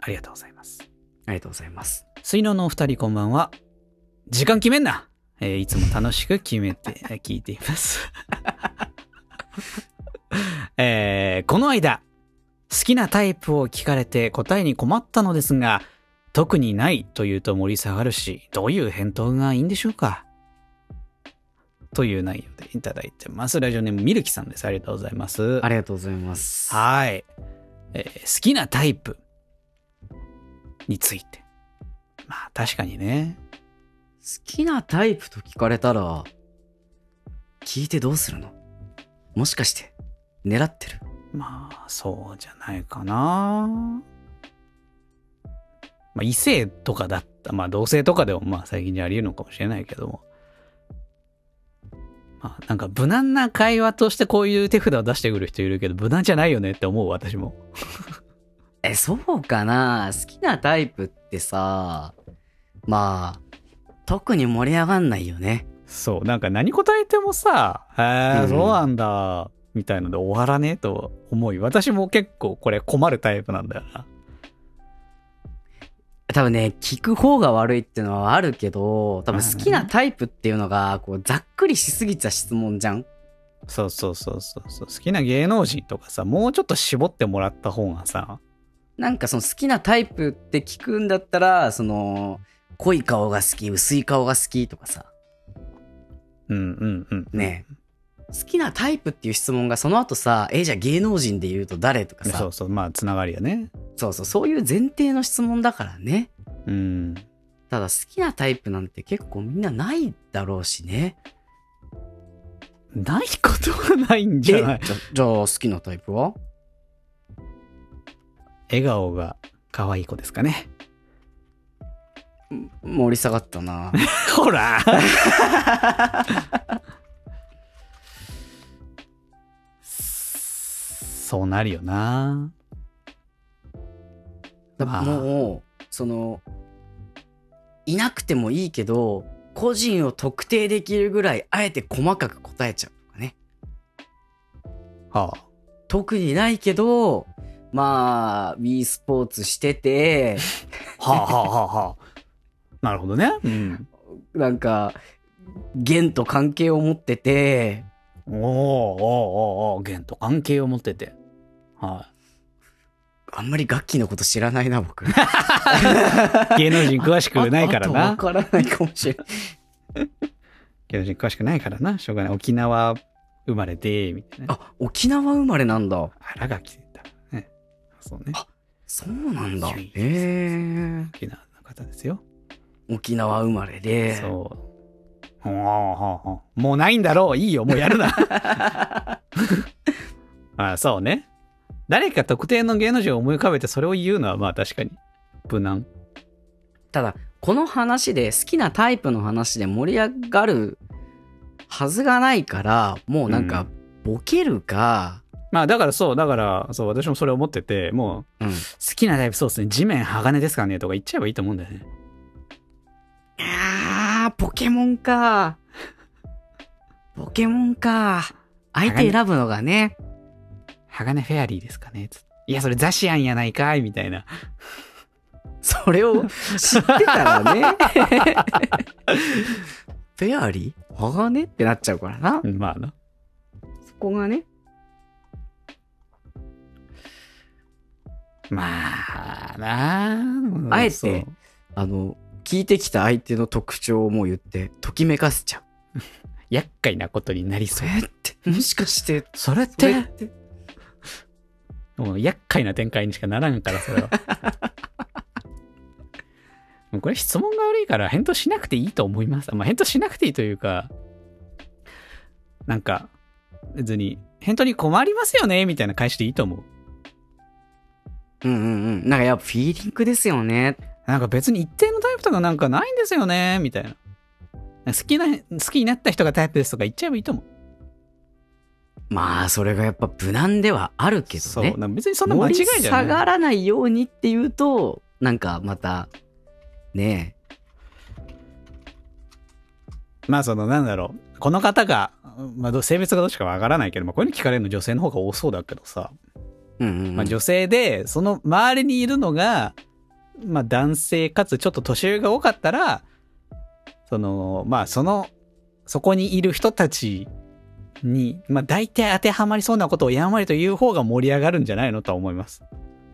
ありがとうございます。ありがとうございます。水ののお二人こんばんは。時間決めんなえーいつも楽しく決めて 聞いています。えーこの間、好きなタイプを聞かれて答えに困ったのですが、特にないというと盛り下がるし、どういう返答がいいんでしょうか？という内容でいただいてます。ラジオネームミルキさんです。ありがとうございます。ありがとうございます。はい、えー好きなタイプについて。まあ確かにね。好きなタイプと聞かれたら、聞いてどうするの？もしかして、狙ってる？まあそうじゃないかな。まあ異性とかだった、まあ同性とかでもまあ最近じゃあり得るのかもしれないけども。まあなんか無難な会話としてこういう手札を出してくる人いるけど無難じゃないよねって思う私も。え、そうかな？好きなタイプってさ、まあ、特に盛り上がんないよね。そう、なんか何答えてもさ、へえ、うんそうなんだ、みたいので終わらねえと思い、私も結構これ困るタイプなんだよな。多分ね、聞く方が悪いっていうのはあるけど、多分好きなタイプっていうのが、こう、ざっくりしすぎた質問じゃん？そうそうそうそう。そう。好きな芸能人とかさ、もうちょっと絞ってもらった方がさ、なんかその好きなタイプって聞くんだったら、その、濃い顔が好き、薄い顔が好きとかさ、うんうんうん。ね好きなタイプっていう質問がその後さ、え、じゃあ芸能人で言うと誰とかさ、そうそう、まあ、つながりやね。そうそう、そういう前提の質問だからね。うん。ただ好きなタイプなんて結構みんなないだろうしね。ないことはないんじゃない？えじゃじゃあ好きなタイプは？笑顔が可愛い子ですかね。盛り下がったな。ほらそうなるよな。だまあもう、その、いなくてもいいけど、個人を特定できるぐらい、あえて細かく答えちゃうとかね。はあ。特にないけど、まあ、w スポーツしてて、はあはあはあはあ。なるほどね。うん。なんか、弦と関係を持ってて、おーおーおーおー弦と関係を持ってて。はい。あんまり楽器のこと知らないな、僕。芸能人詳しくないからな。わからないかもしれない。芸能人詳しくないからな、しょうがない。沖縄生まれで、みたいな。あ、沖縄生まれなんだ。新垣だ。ね。そうね。あ、そうなんだ。へえ。沖縄の方ですよ。沖縄生まれで。そう。ほうほほう。もうないんだろう。いいよ。もうやるな。あ、そうね。誰か特定の芸能人を思い浮かべてそれを言うのはまあ確かに無難。ただ、この話で好きなタイプの話で盛り上がるはずがないから、もうなんか、ボケるか、うん、まあだからそう、だからそう、私もそれ思ってて、もう、好きなタイプそうですね、地面鋼ですかねとか言っちゃえばいいと思うんだよね。あー、ポケモンか。ポケモンか。相手選ぶのがね。鋼フェアリーですかねついや、それザシアンやないかいみたいな。それを知ってたらね。フェアリー？鋼？ってなっちゃうからな。まあな。そこがね。まあなあ。あえて、あの、聞いてきた相手の特徴をもう言って、ときめかせちゃう。厄介なことになりそう。やって、もしかして、それ、ってもう厄介な展開にしかならんから、それは。もうこれ質問が悪いから返答しなくていいと思います。まあ、返答しなくていいというか、なんか、別に、返答に困りますよね、みたいな返しでいいと思う。うんうんうん。なんかやっぱフィーリングですよね。なんか別に一定のタイプとかなんかないんですよね、みたいな。好きな、好きになった人がタイプですとか言っちゃえばいいと思う。まあ、それがやっぱ無難ではあるけどね。そう、別にそんな間違いじゃない。下がらないようにっていうと、なんかまた、ねえ。まあ、その、なんだろう。この方が、まあ、性別がどっちかわからないけど、まあ、こういうの聞かれるの女性の方が多そうだけどさ。うん、うん、まあ、女性で、その周りにいるのが、まあ、男性かつちょっと年上が多かったら、その、まあ、その、そこにいる人たちに、まあ、大体当てはまりそうなことをやんわりと言う方が盛り上がるんじゃないのとは思います。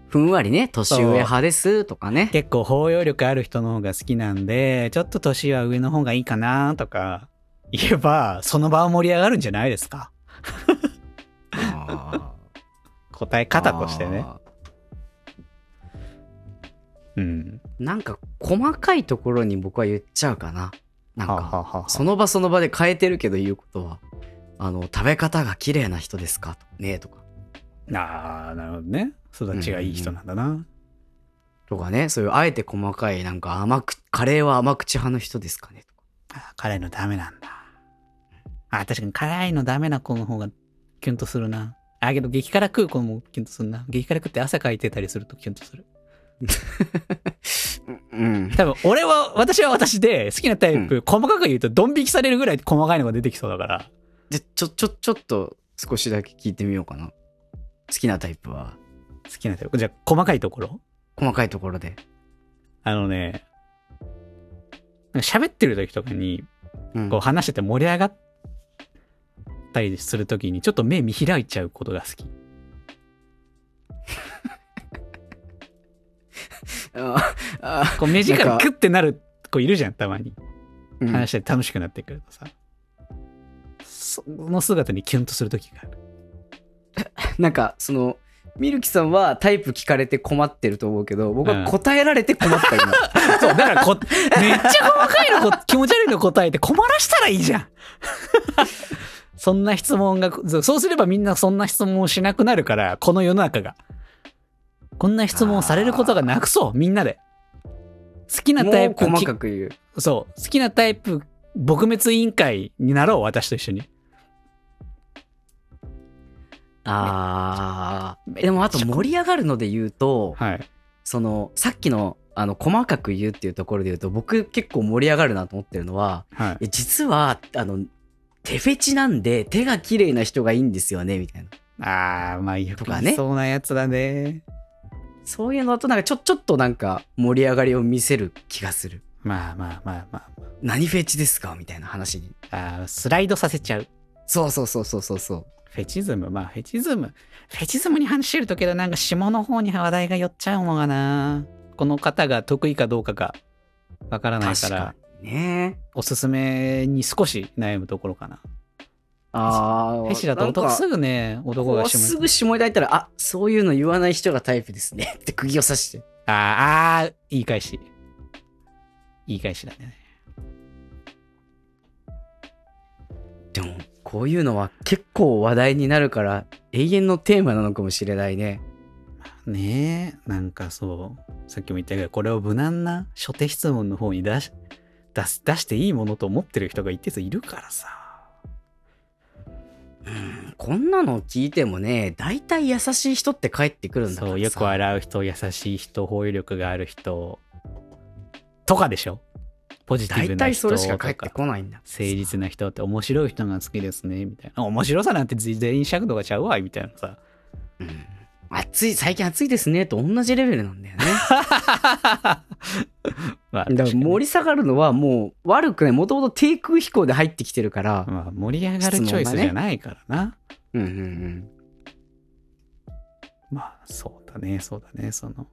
ふんわりね、年上派ですとかね。結構包容力ある人の方が好きなんで、ちょっと年は上の方がいいかなとか言えば、その場は盛り上がるんじゃないですか。答え方としてね。うん。なんか細かいところに僕は言っちゃうかな。なんか、その場その場で変えてるけど言うことは。あの、食べ方が綺麗な人ですか？ねとか。ああ、なるほどね。育ちがいい人なんだな。うんうん、とかね、そういうあえて細かい、なんか甘く、カレーは甘口派の人ですかね？とか。あカレーのダメなんだ。あ確かに辛いのダメな子の方がキュンとするな。あ、けど激辛食う子もキュンとするな。激辛食って汗かいてたりするとキュンとする。うん、多分俺は私は私で好きなタイプ、うん、細かく言うとドン引きされるぐらい細かいのが出てきそうだからで、ちょ、ちょ、ちょっと少しだけ聞いてみようかな。好きなタイプは。好きなタイプ。じゃあ、細かいところ？細かいところで。あのね、喋ってる時とかに、こう話してて盛り上がったりする時に、ちょっと目見開いちゃうことが好き。こう目力クッてなる子いるじゃん、たまに。話して楽しくなってくるとさ。うんその姿にキュンとする時がある。なんか、その、ミルキさんはタイプ聞かれて困ってると思うけど、僕は答えられて困った今。そう、だからこ、めっちゃ細かいの、気持ち悪いの答えて困らしたらいいじゃん。そんな質問が、そうすればみんなそんな質問をしなくなるから、この世の中が。こんな質問をされることがなくそう、みんなで。好きなタイプ。細かく言う。そう、好きなタイプ撲滅委員会になろう、私と一緒に。ああ。でもあと盛り上がるので言うと、はい、そのさっきのあの細かく言うっていうところで言うと僕結構盛り上がるなと思ってるのは、はい、実はあの手フェチなんで手が綺麗な人がいいんですよねみたいな。ああまあよく言そうなやつだね。そういうのだとなんかちょちょっとなんか盛り上がりを見せる気がする。まあまあまあまあ、まあ。何フェチですか？みたいな話に。ああスライドさせちゃう。そうそうそうそうそうそう。フェチズムまあフェチズムフェチズムに話してるとけどなんか下の方に話題が寄っちゃうのがなこの方が得意かどうかがわからないからねおすすめに少し悩むところかなああ。フェチだと男すぐね、男が下すぐ下抱いたら、あ、そういうの言わない人がタイプですね。って釘を刺して。ああ、言い返し。言い返しだね。でも、こういうのは結構話題になるから、永遠のテーマなのかもしれないね。ねえ、なんかそう、さっきも言ったけど、これを無難な初手質問の方に出し、出す出していいものと思ってる人が一定数いるからさ。こんなの聞いてもね、大体優しい人って帰ってくるんだからさ。そう、よく笑う人、優しい人、包容力がある人、とかでしょポジティブ大な人体それしかと帰ってこないんだ。誠実な人って面白い人が好きですね、みたいな。面白さなんて全員尺度がちゃうわ、みたいなさ。暑い、最近暑いですね、と同じレベルなんだよね。まあ、だから盛り下がるのはもう悪くない。もともと低空飛行で入ってきてるから。まあ、盛り上がるチョイスじゃないからな。うんうんうん。まあ、そうだね、そうだね、その。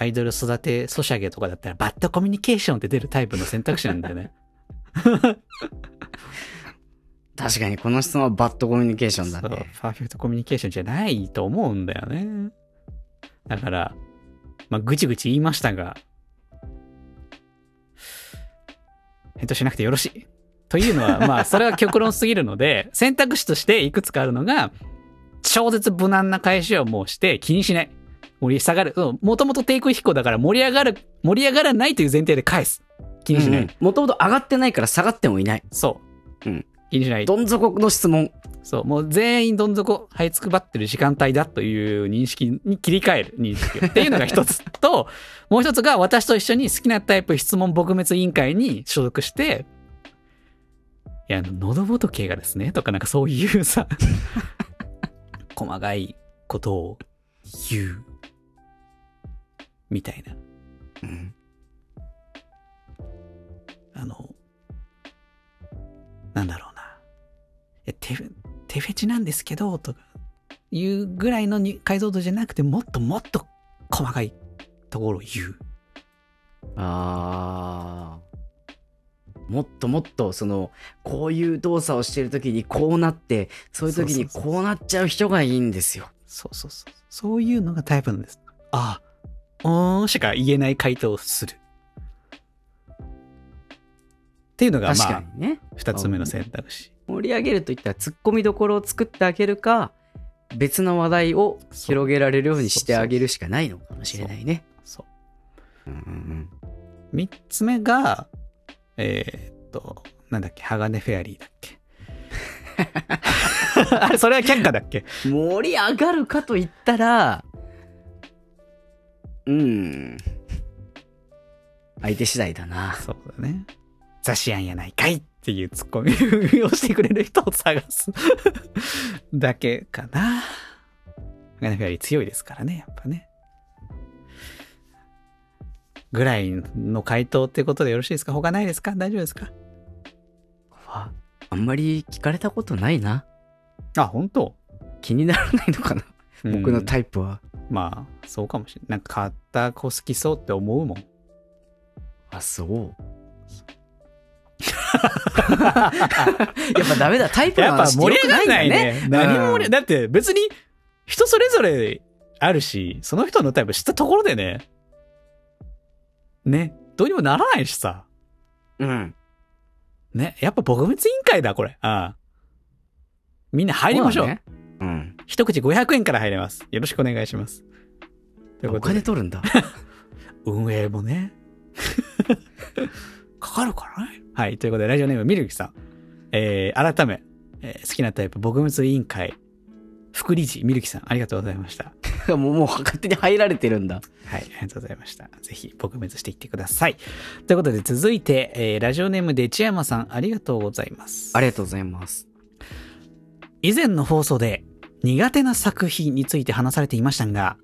アイドル育てソシャゲとかだったら、バッドコミュニケーションって出るタイプの選択肢なんだよね。確かにこの質問はバッドコミュニケーションだそう、ね。パーフェクトコミュニケーションじゃないと思うんだよね。だから、まあ、ぐちぐち言いましたが、返答しなくてよろしい。というのは、まあ、それは極論すぎるので、選択肢としていくつかあるのが、超絶無難な返しをもうして気にしない。盛り下がる。もともと低空飛行だから盛り上がる、盛り上がらないという前提で返す。気にしない。もともと上がってないから下がってもいない。そう。うん気にしない。どん底の質問。そう、もう全員どん底、這いつくばってる時間帯だという認識に切り替える認識をっていうのが一つと、もう一つが私と一緒に好きなタイプ質問撲滅委員会に所属して、いや、喉仏がですね、とかなんかそういうさ、細かいことを言う、みたいな。うんあの、なんだろうな。え、手フェ、手フェチなんですけど、とか、いうぐらいのに解像度じゃなくて、もっともっと細かいところを言う。あーもっともっとそのこういう動作をしてる時にこうなってそういう時にこうなっちゃう人がいいんですよ。そうそうそう。そういうのがタイプなんです。ああ、うーんしか言えない回答をする。っていうのが、確まあ、ね。二つ目の選択肢。盛り上げるといったらツッコミどころを作ってあげるか別の話題を広げられるようにしてあげるしかないのかもしれないね。そう。うんうん三つ目が、えーっと、なんだっけ、鋼フェアリーだっけ。あれ、それは却下だっけ？うん盛り上がるかと言ったらうん相手次第だな。そうだね。ザシアンやないかいっていうツッコミをしてくれる人を探す だけかな。鋼フェアリー強いですからね、やっぱね。ぐらいの回答ってことでよろしいですか？他ないですか？大丈夫ですか？ああんまり聞かれたことないな。あ、本当？気にならないのかな？僕のタイプは。まあ、そうかもしれない。なんか変わった子好きそうって思うもん。あ、そう。やっぱダメだ。タイプのやっぱ話盛り上がらないね。何も盛り、だって別に人それぞれあるし、その人のタイプ知ったところでね、ね、どうにもならないしさ。うん。ね、やっぱ撲滅委員会だ、これ。ああみんな入りましょう。一口500円から入れます。よろしくお願いします。というおことで金取るんだ。運営もね。かかるからね。はい。ということで、ラジオネームみるきさん。えー、改め、えー好きなタイプ、撲滅委員会、副理事、みるきさん、ありがとうございました。もう、もう勝手に入られてるんだ。はい、ありがとうございました。ぜひ、撲滅していってください。ということで、続いて、えーラジオネームで千山さん、ありがとうございます。ありがとうございます。以前の放送で、苦手な作品について話されていましたが、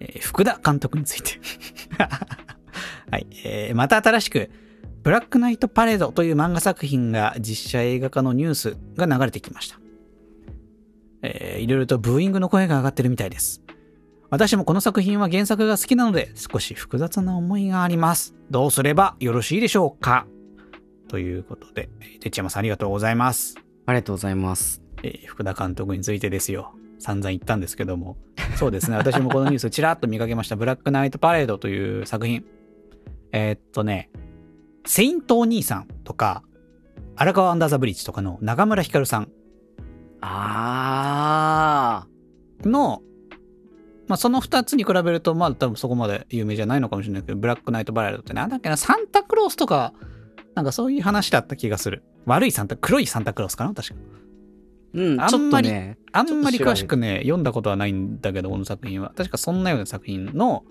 えー福田監督について。はい、えーまた新しく、ブラックナイトパレードという漫画作品が実写映画化のニュースが流れてきました。えーいろいろとブーイングの声が上がってるみたいです。私もこの作品は原作が好きなので少し複雑な思いがあります。どうすればよろしいでしょうかということで、てちやまさんありがとうございます。ありがとうございます。えー福田監督についてですよ。散々言ったんですけども。そうですね。私もこのニュースちらっと見かけました。ブラックナイトパレードという作品。えーっとね、セイントお兄さんとか、荒川アンダーザブリッジとかの中村ひかるさんあの、まあ、その二つに比べると、まあ、多分そこまで有名じゃないのかもしれないけど、ブラックナイトバラードってなんだっけな、サンタクロースとか、なんかそういう話だった気がする。悪いサンタ、黒いサンタクロースかな確か。ー。うん、ちょっあんまりとね。あんまり詳しくね、読んだことはないんだけど、この作品は。確かそんなような作品の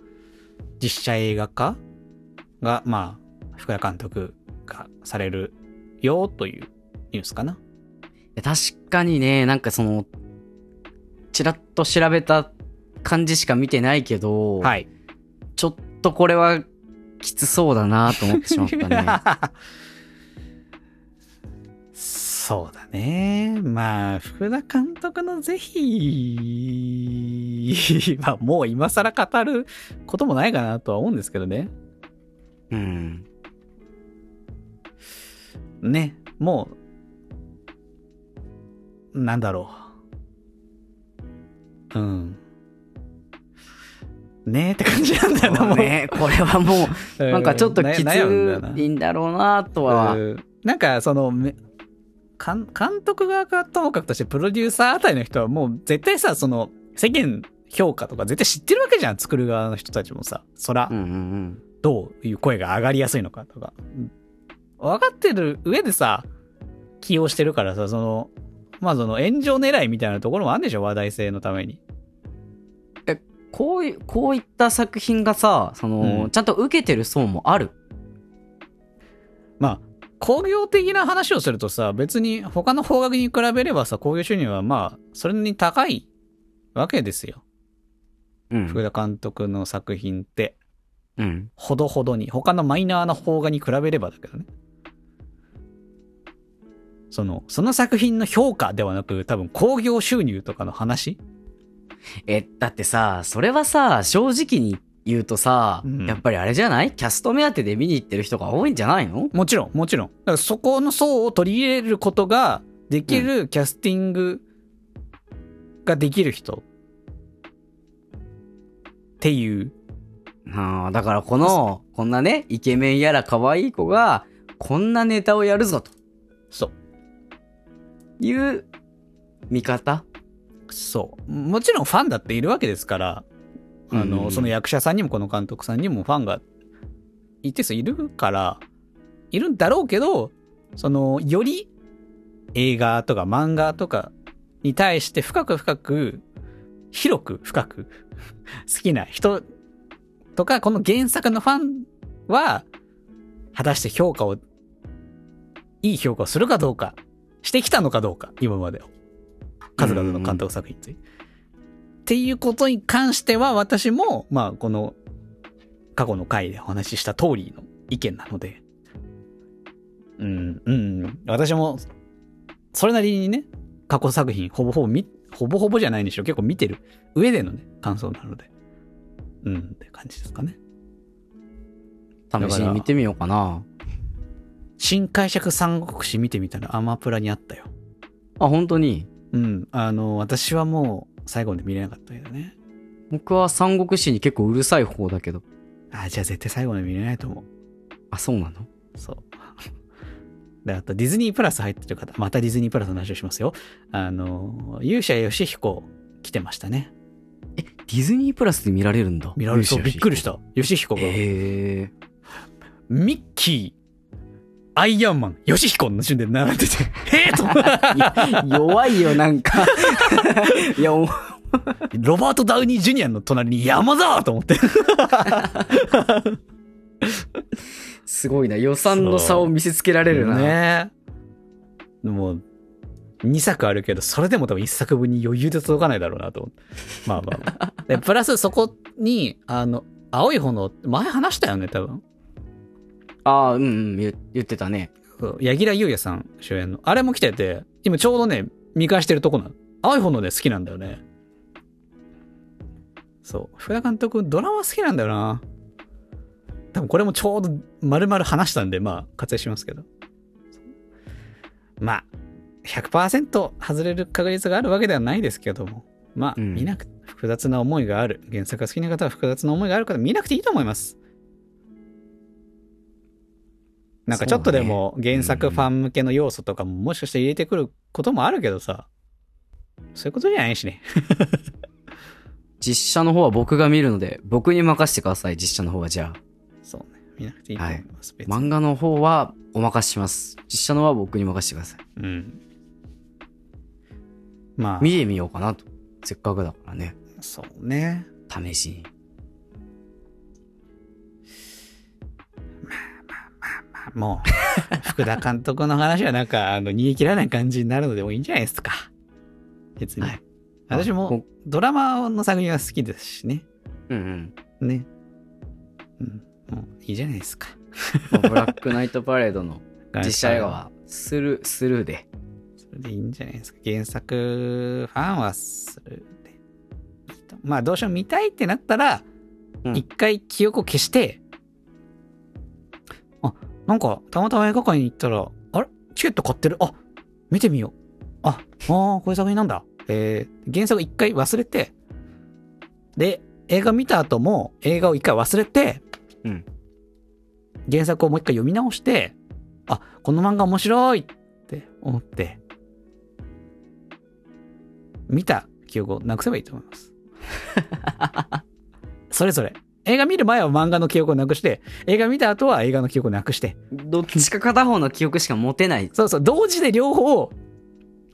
実写映画化が、まあ、福田監督がされるよというニュースかな。確かにね、なんかその、ちらっと調べた感じしか見てないけど、はい。ちょっとこれはきつそうだなと思ってしまったね。そうだね。まあ、福田監督の是非 はもう今更語ることもないかなとは思うんですけどね。うん。ね、もう、なんだろう。うん。ねえって感じなんだよな、もう。ね、これはもう、うなんかちょっときついんだろうなとは。うんなんかそのめ監監督側かともかくとしてプロデューサーあたりの人はもう絶対さその世間評価とか絶対知ってるわけじゃん作る側の人たちもさ。そらうんうんうん。どういう声が上がりやすいのかとか。うん。分かってる上でさ起用してるからさそのまあその炎上狙いみたいなところもあるんでしょ話題性のために。こういう、こういった作品がさ、その、うん。ちゃんと受けてる層もある？まあ工業的な話をするとさ別に他の方角に比べればさ興行収入はまあそれに高いわけですよ。うん。福田監督の作品って。うん。ほどほどに。他のマイナーな邦画に比べればだけどね。そのその作品の評価ではなく多分興行収入とかの話？え、だってさ、それはさ、正直に言うとさ、うん。やっぱりあれじゃない？キャスト目当てで見に行ってる人が多いんじゃないの？もちろんもちろん。だからそこの層を取り入れることができるキャスティングができる人。っていう。ああ、だからこの、こんなね、イケメンやら可愛い子が、こんなネタをやるぞと。そう。いう見方？そう。もちろんファンだっているわけですから、あの、その役者さんにもこの監督さんにもファンが一定数いるから、いるんだろうけど、その、より映画とか漫画とかに対して深く深く、広く深く 好きな人とか、この原作のファンは、果たして評価を、いい評価をするかどうか、してきたのかどうか、今までを。数々の監督作品について。っていうことに関しては私も、まあ、この過去の回でお話しした通りの意見なので、うん、うん、私も、それなりにね、過去作品、ほぼほぼ見、ほぼほぼじゃないにしろ結構見てる上でのね、感想なので、うん、って感じですかね。試しに見てみようかな。新解釈三国志見てみたらアマプラにあったよ。あ、本当に？うん、あの、私はもう最後まで見れなかったけどね。僕は三国志に結構うるさい方だけど。あ、じゃあ絶対最後まで見れないと思う。あ、そうなの？そう。で、あとディズニープラス入ってる方、またディズニープラスの話をしますよ。あの、勇者ヨシヒコ来てましたね。え、ディズニープラスで見られるんだ？見られるそう、びっくりした。ヨシヒコが、へえ。ミッキー、アイアンマン、ヨシヒコの順で並んでて、へえと、弱いよ、なんか。いや、おロバート・ダウニー・ジュニアの隣に山だと思って。すごいな。予算の差を見せつけられるな。ねえ。もう、2作あるけど、それでも多分1作分に余裕で届かないだろうなと思って。まあまあまあ。で、プラスそこに、あの、青い炎、前話したよね、多分。ああ、うんうん、言言ってたね。柳楽優弥さん主演の。あれも来てて、今ちょうどね、見返してるとこなの。青い炎で好きなんだよね。そう。福田監督、ドラマ好きなんだよな。多分これもちょうど丸々話したんで、まあ、割愛しますけど。まあ、100%外れる確率があるわけではないですけども。まあ、うん見なく、複雑な思いがある。原作が好きな方は複雑な思いがあるから見なくていいと思います。なんかちょっとでも原作ファン向けの要素とかももしかして入れてくることもあるけどさ、そういうことじゃないしね。実写の方は僕が見るので、僕に任せてください、実写の方はじゃあ。そうね。見なくていいと思います。別に漫画の方はお任せします。実写のは僕に任せてください。うん。まあ、見てみようかなと。せっかくだからね。そうね。試しに。もう、福田監督の話はなんか、あの、逃げ切らない感じになるのでもいいんじゃないですか。別に。はい私もこドラマの作品は好きですしね。うんうん。ね。うん。もういいじゃないですか。ブラックナイトパレードの実写映画はスルー、スルーで。それでいいんじゃないですか。原作ファンはするでいいと。まあどうしても見たいってなったら、うん一回記憶を消して、あ、なんかたまたま映画館に行ったら、あれ？チケット買ってる？あ、見てみよう。あ、あーこういう作品なんだ。えー、原作一回忘れて、で、映画見た後も映画を一回忘れて、うん。原作をもう一回読み直して、あ、この漫画面白いって思って、見た記憶をなくせばいいと思います。それぞれ。映画見る前は漫画の記憶をなくして、映画見た後は映画の記憶をなくして、どっちか片方の記憶しか持てない。そうそう、同時で両方、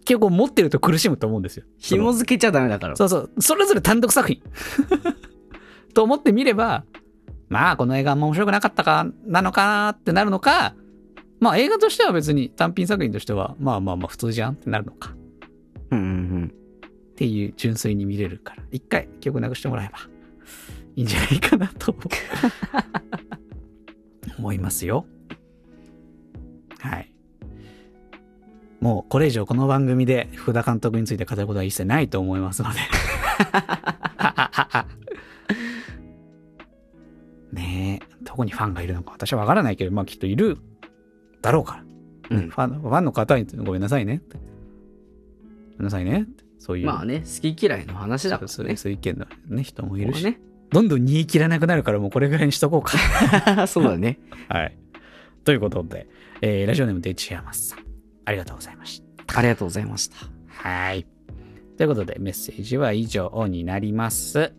記憶を持ってると苦しむと思うんですよ。紐付けちゃダメだから。そうそう、それぞれ単独作品。と思ってみれば、まあ、この映画あんま面白くなかったか、なのかなってなるのか、まあ映画としては別に単品作品としては、まあまあまあ普通じゃんってなるのか。うんうんうん。っていう純粋に見れるから、一回記憶なくしてもらえばいいんじゃないかなと思 いますよ。はい。もうこれ以上この番組で福田監督について語ることは一切ないと思いますので。ねえ、どこにファンがいるのか私はわからないけど、まあきっといるだろうから。うんファンファンの方にごめんなさいね。ごめんなさいね。そういう。まあね、好き嫌いの話だからね。そういう意見の、ね、人もいるし、ね。どんどん逃げ切らなくなるからもうこれぐらいにしとこうか。そうだね。はい。ということで、えーラジオネームでちやまさん。ありがとうございました。ありがとうございました。はい。ということで、メッセージは以上になります。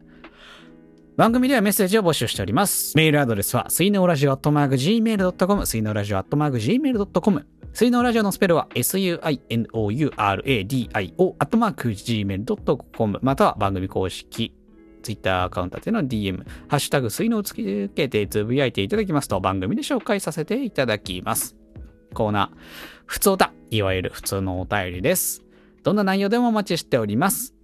番組ではメッセージを募集しております。メールアドレスは、水のラジオアットマーク Gmail.com、水のラジオアットマーク Gmail.com、水のラジオのスペルは suinouradio アットマーク Gmail.com、または番組公式ツイッターアカウントでの DM、ハッシュタグ水のをつけてつぶやいていただきますと番組で紹介させていただきます。コーナー、普通だ、いわゆる普通のお便りです。どんな内容でもお待ちしております。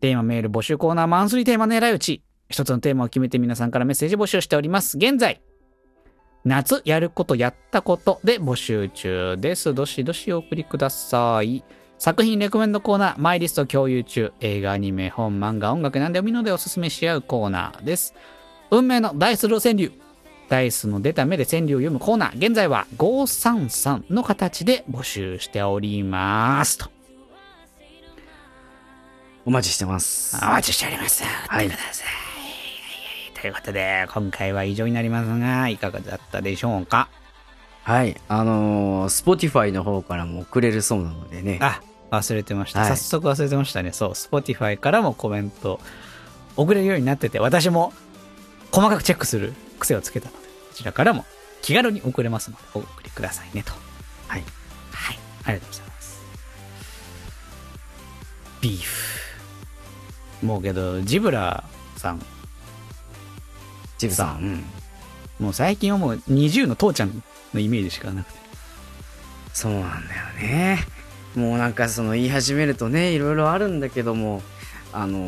テーマメール募集コーナーマンスリーテーマ狙い撃ち。一つのテーマを決めて皆さんからメッセージ募集しております。現在、夏やることやったことで募集中です。どしどしお送りください。作品レコメンドコーナー、マイリスト共有中、映画、アニメ、本、漫画、音楽なんでもいいのでおすすめし合うコーナーです。運命のダイスロー川柳。ダイスの出た目で川柳を読むコーナー、現在は533の形で募集しております。と。お待ちしてます。お待ちしております。はいください。ということで、今回は以上になりますが、いかがだったでしょうか？はい。あのー、Spotify の方からも送れるそうなのでね。あ、忘れてました。はい早速忘れてましたね。そう、Spotify からもコメント送れるようになってて、私も細かくチェックする癖をつけたので、こちらからも気軽に送れますので、お送りくださいねと。はい。はい。ありがとうございます。ビーフ。もうけど、ジブラさん、ジブさん。うん。もう最近はもう20の父ちゃんのイメージしかなくて。そうなんだよね。もうなんかその言い始めるとね、いろいろあるんだけども、あの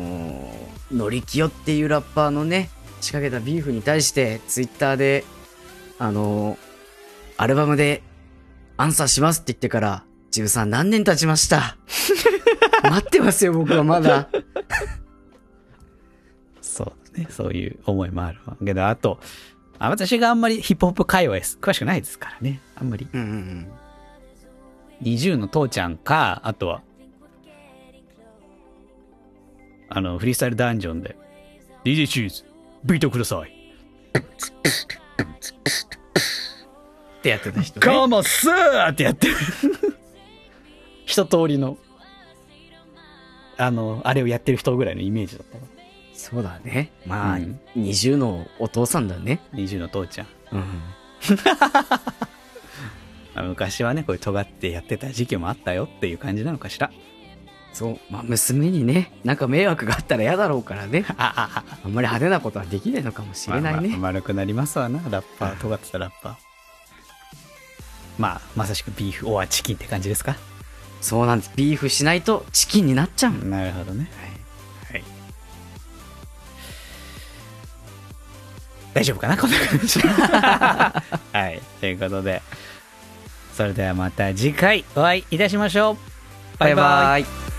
ー、のりきよっていうラッパーのね、仕掛けたビーフに対して、ツイッターで、あのー、アルバムでアンサーしますって言ってから、ジブさん何年経ちました？待ってますよ、僕はまだ。そうね。そういう思いもあるわ。けど、あと、あ私があんまりヒップホップ界隈詳しくないですからね。あんまり。うんうんうん。20の父ちゃんか、あとは、あの、フリースタイルダンジョンで、DJ チーズ、ビートください。ってやってた人ねカモスーってやってる。一通りの、あの、あれをやってる人ぐらいのイメージだったわ。そうだねまあ、うん20のお父さんだね20の父ちゃん。うん まあ昔はね、こういう尖ってやってた時期もあったよっていう感じなのかしら。そうまあ娘にねなんか迷惑があったら嫌だろうからね あんまり派手なことはできないのかもしれないね、まあまあ丸くなりますわな、ラッパー、尖ってたラッパー。まあ、まさしくビーフ、オアチキンって感じですか。そうなんですビーフしないとチキンになっちゃう、なるほどね。はい。大丈夫かなこんな感じ。はい。ということで、それではまた次回お会いいたしましょう。バイバイ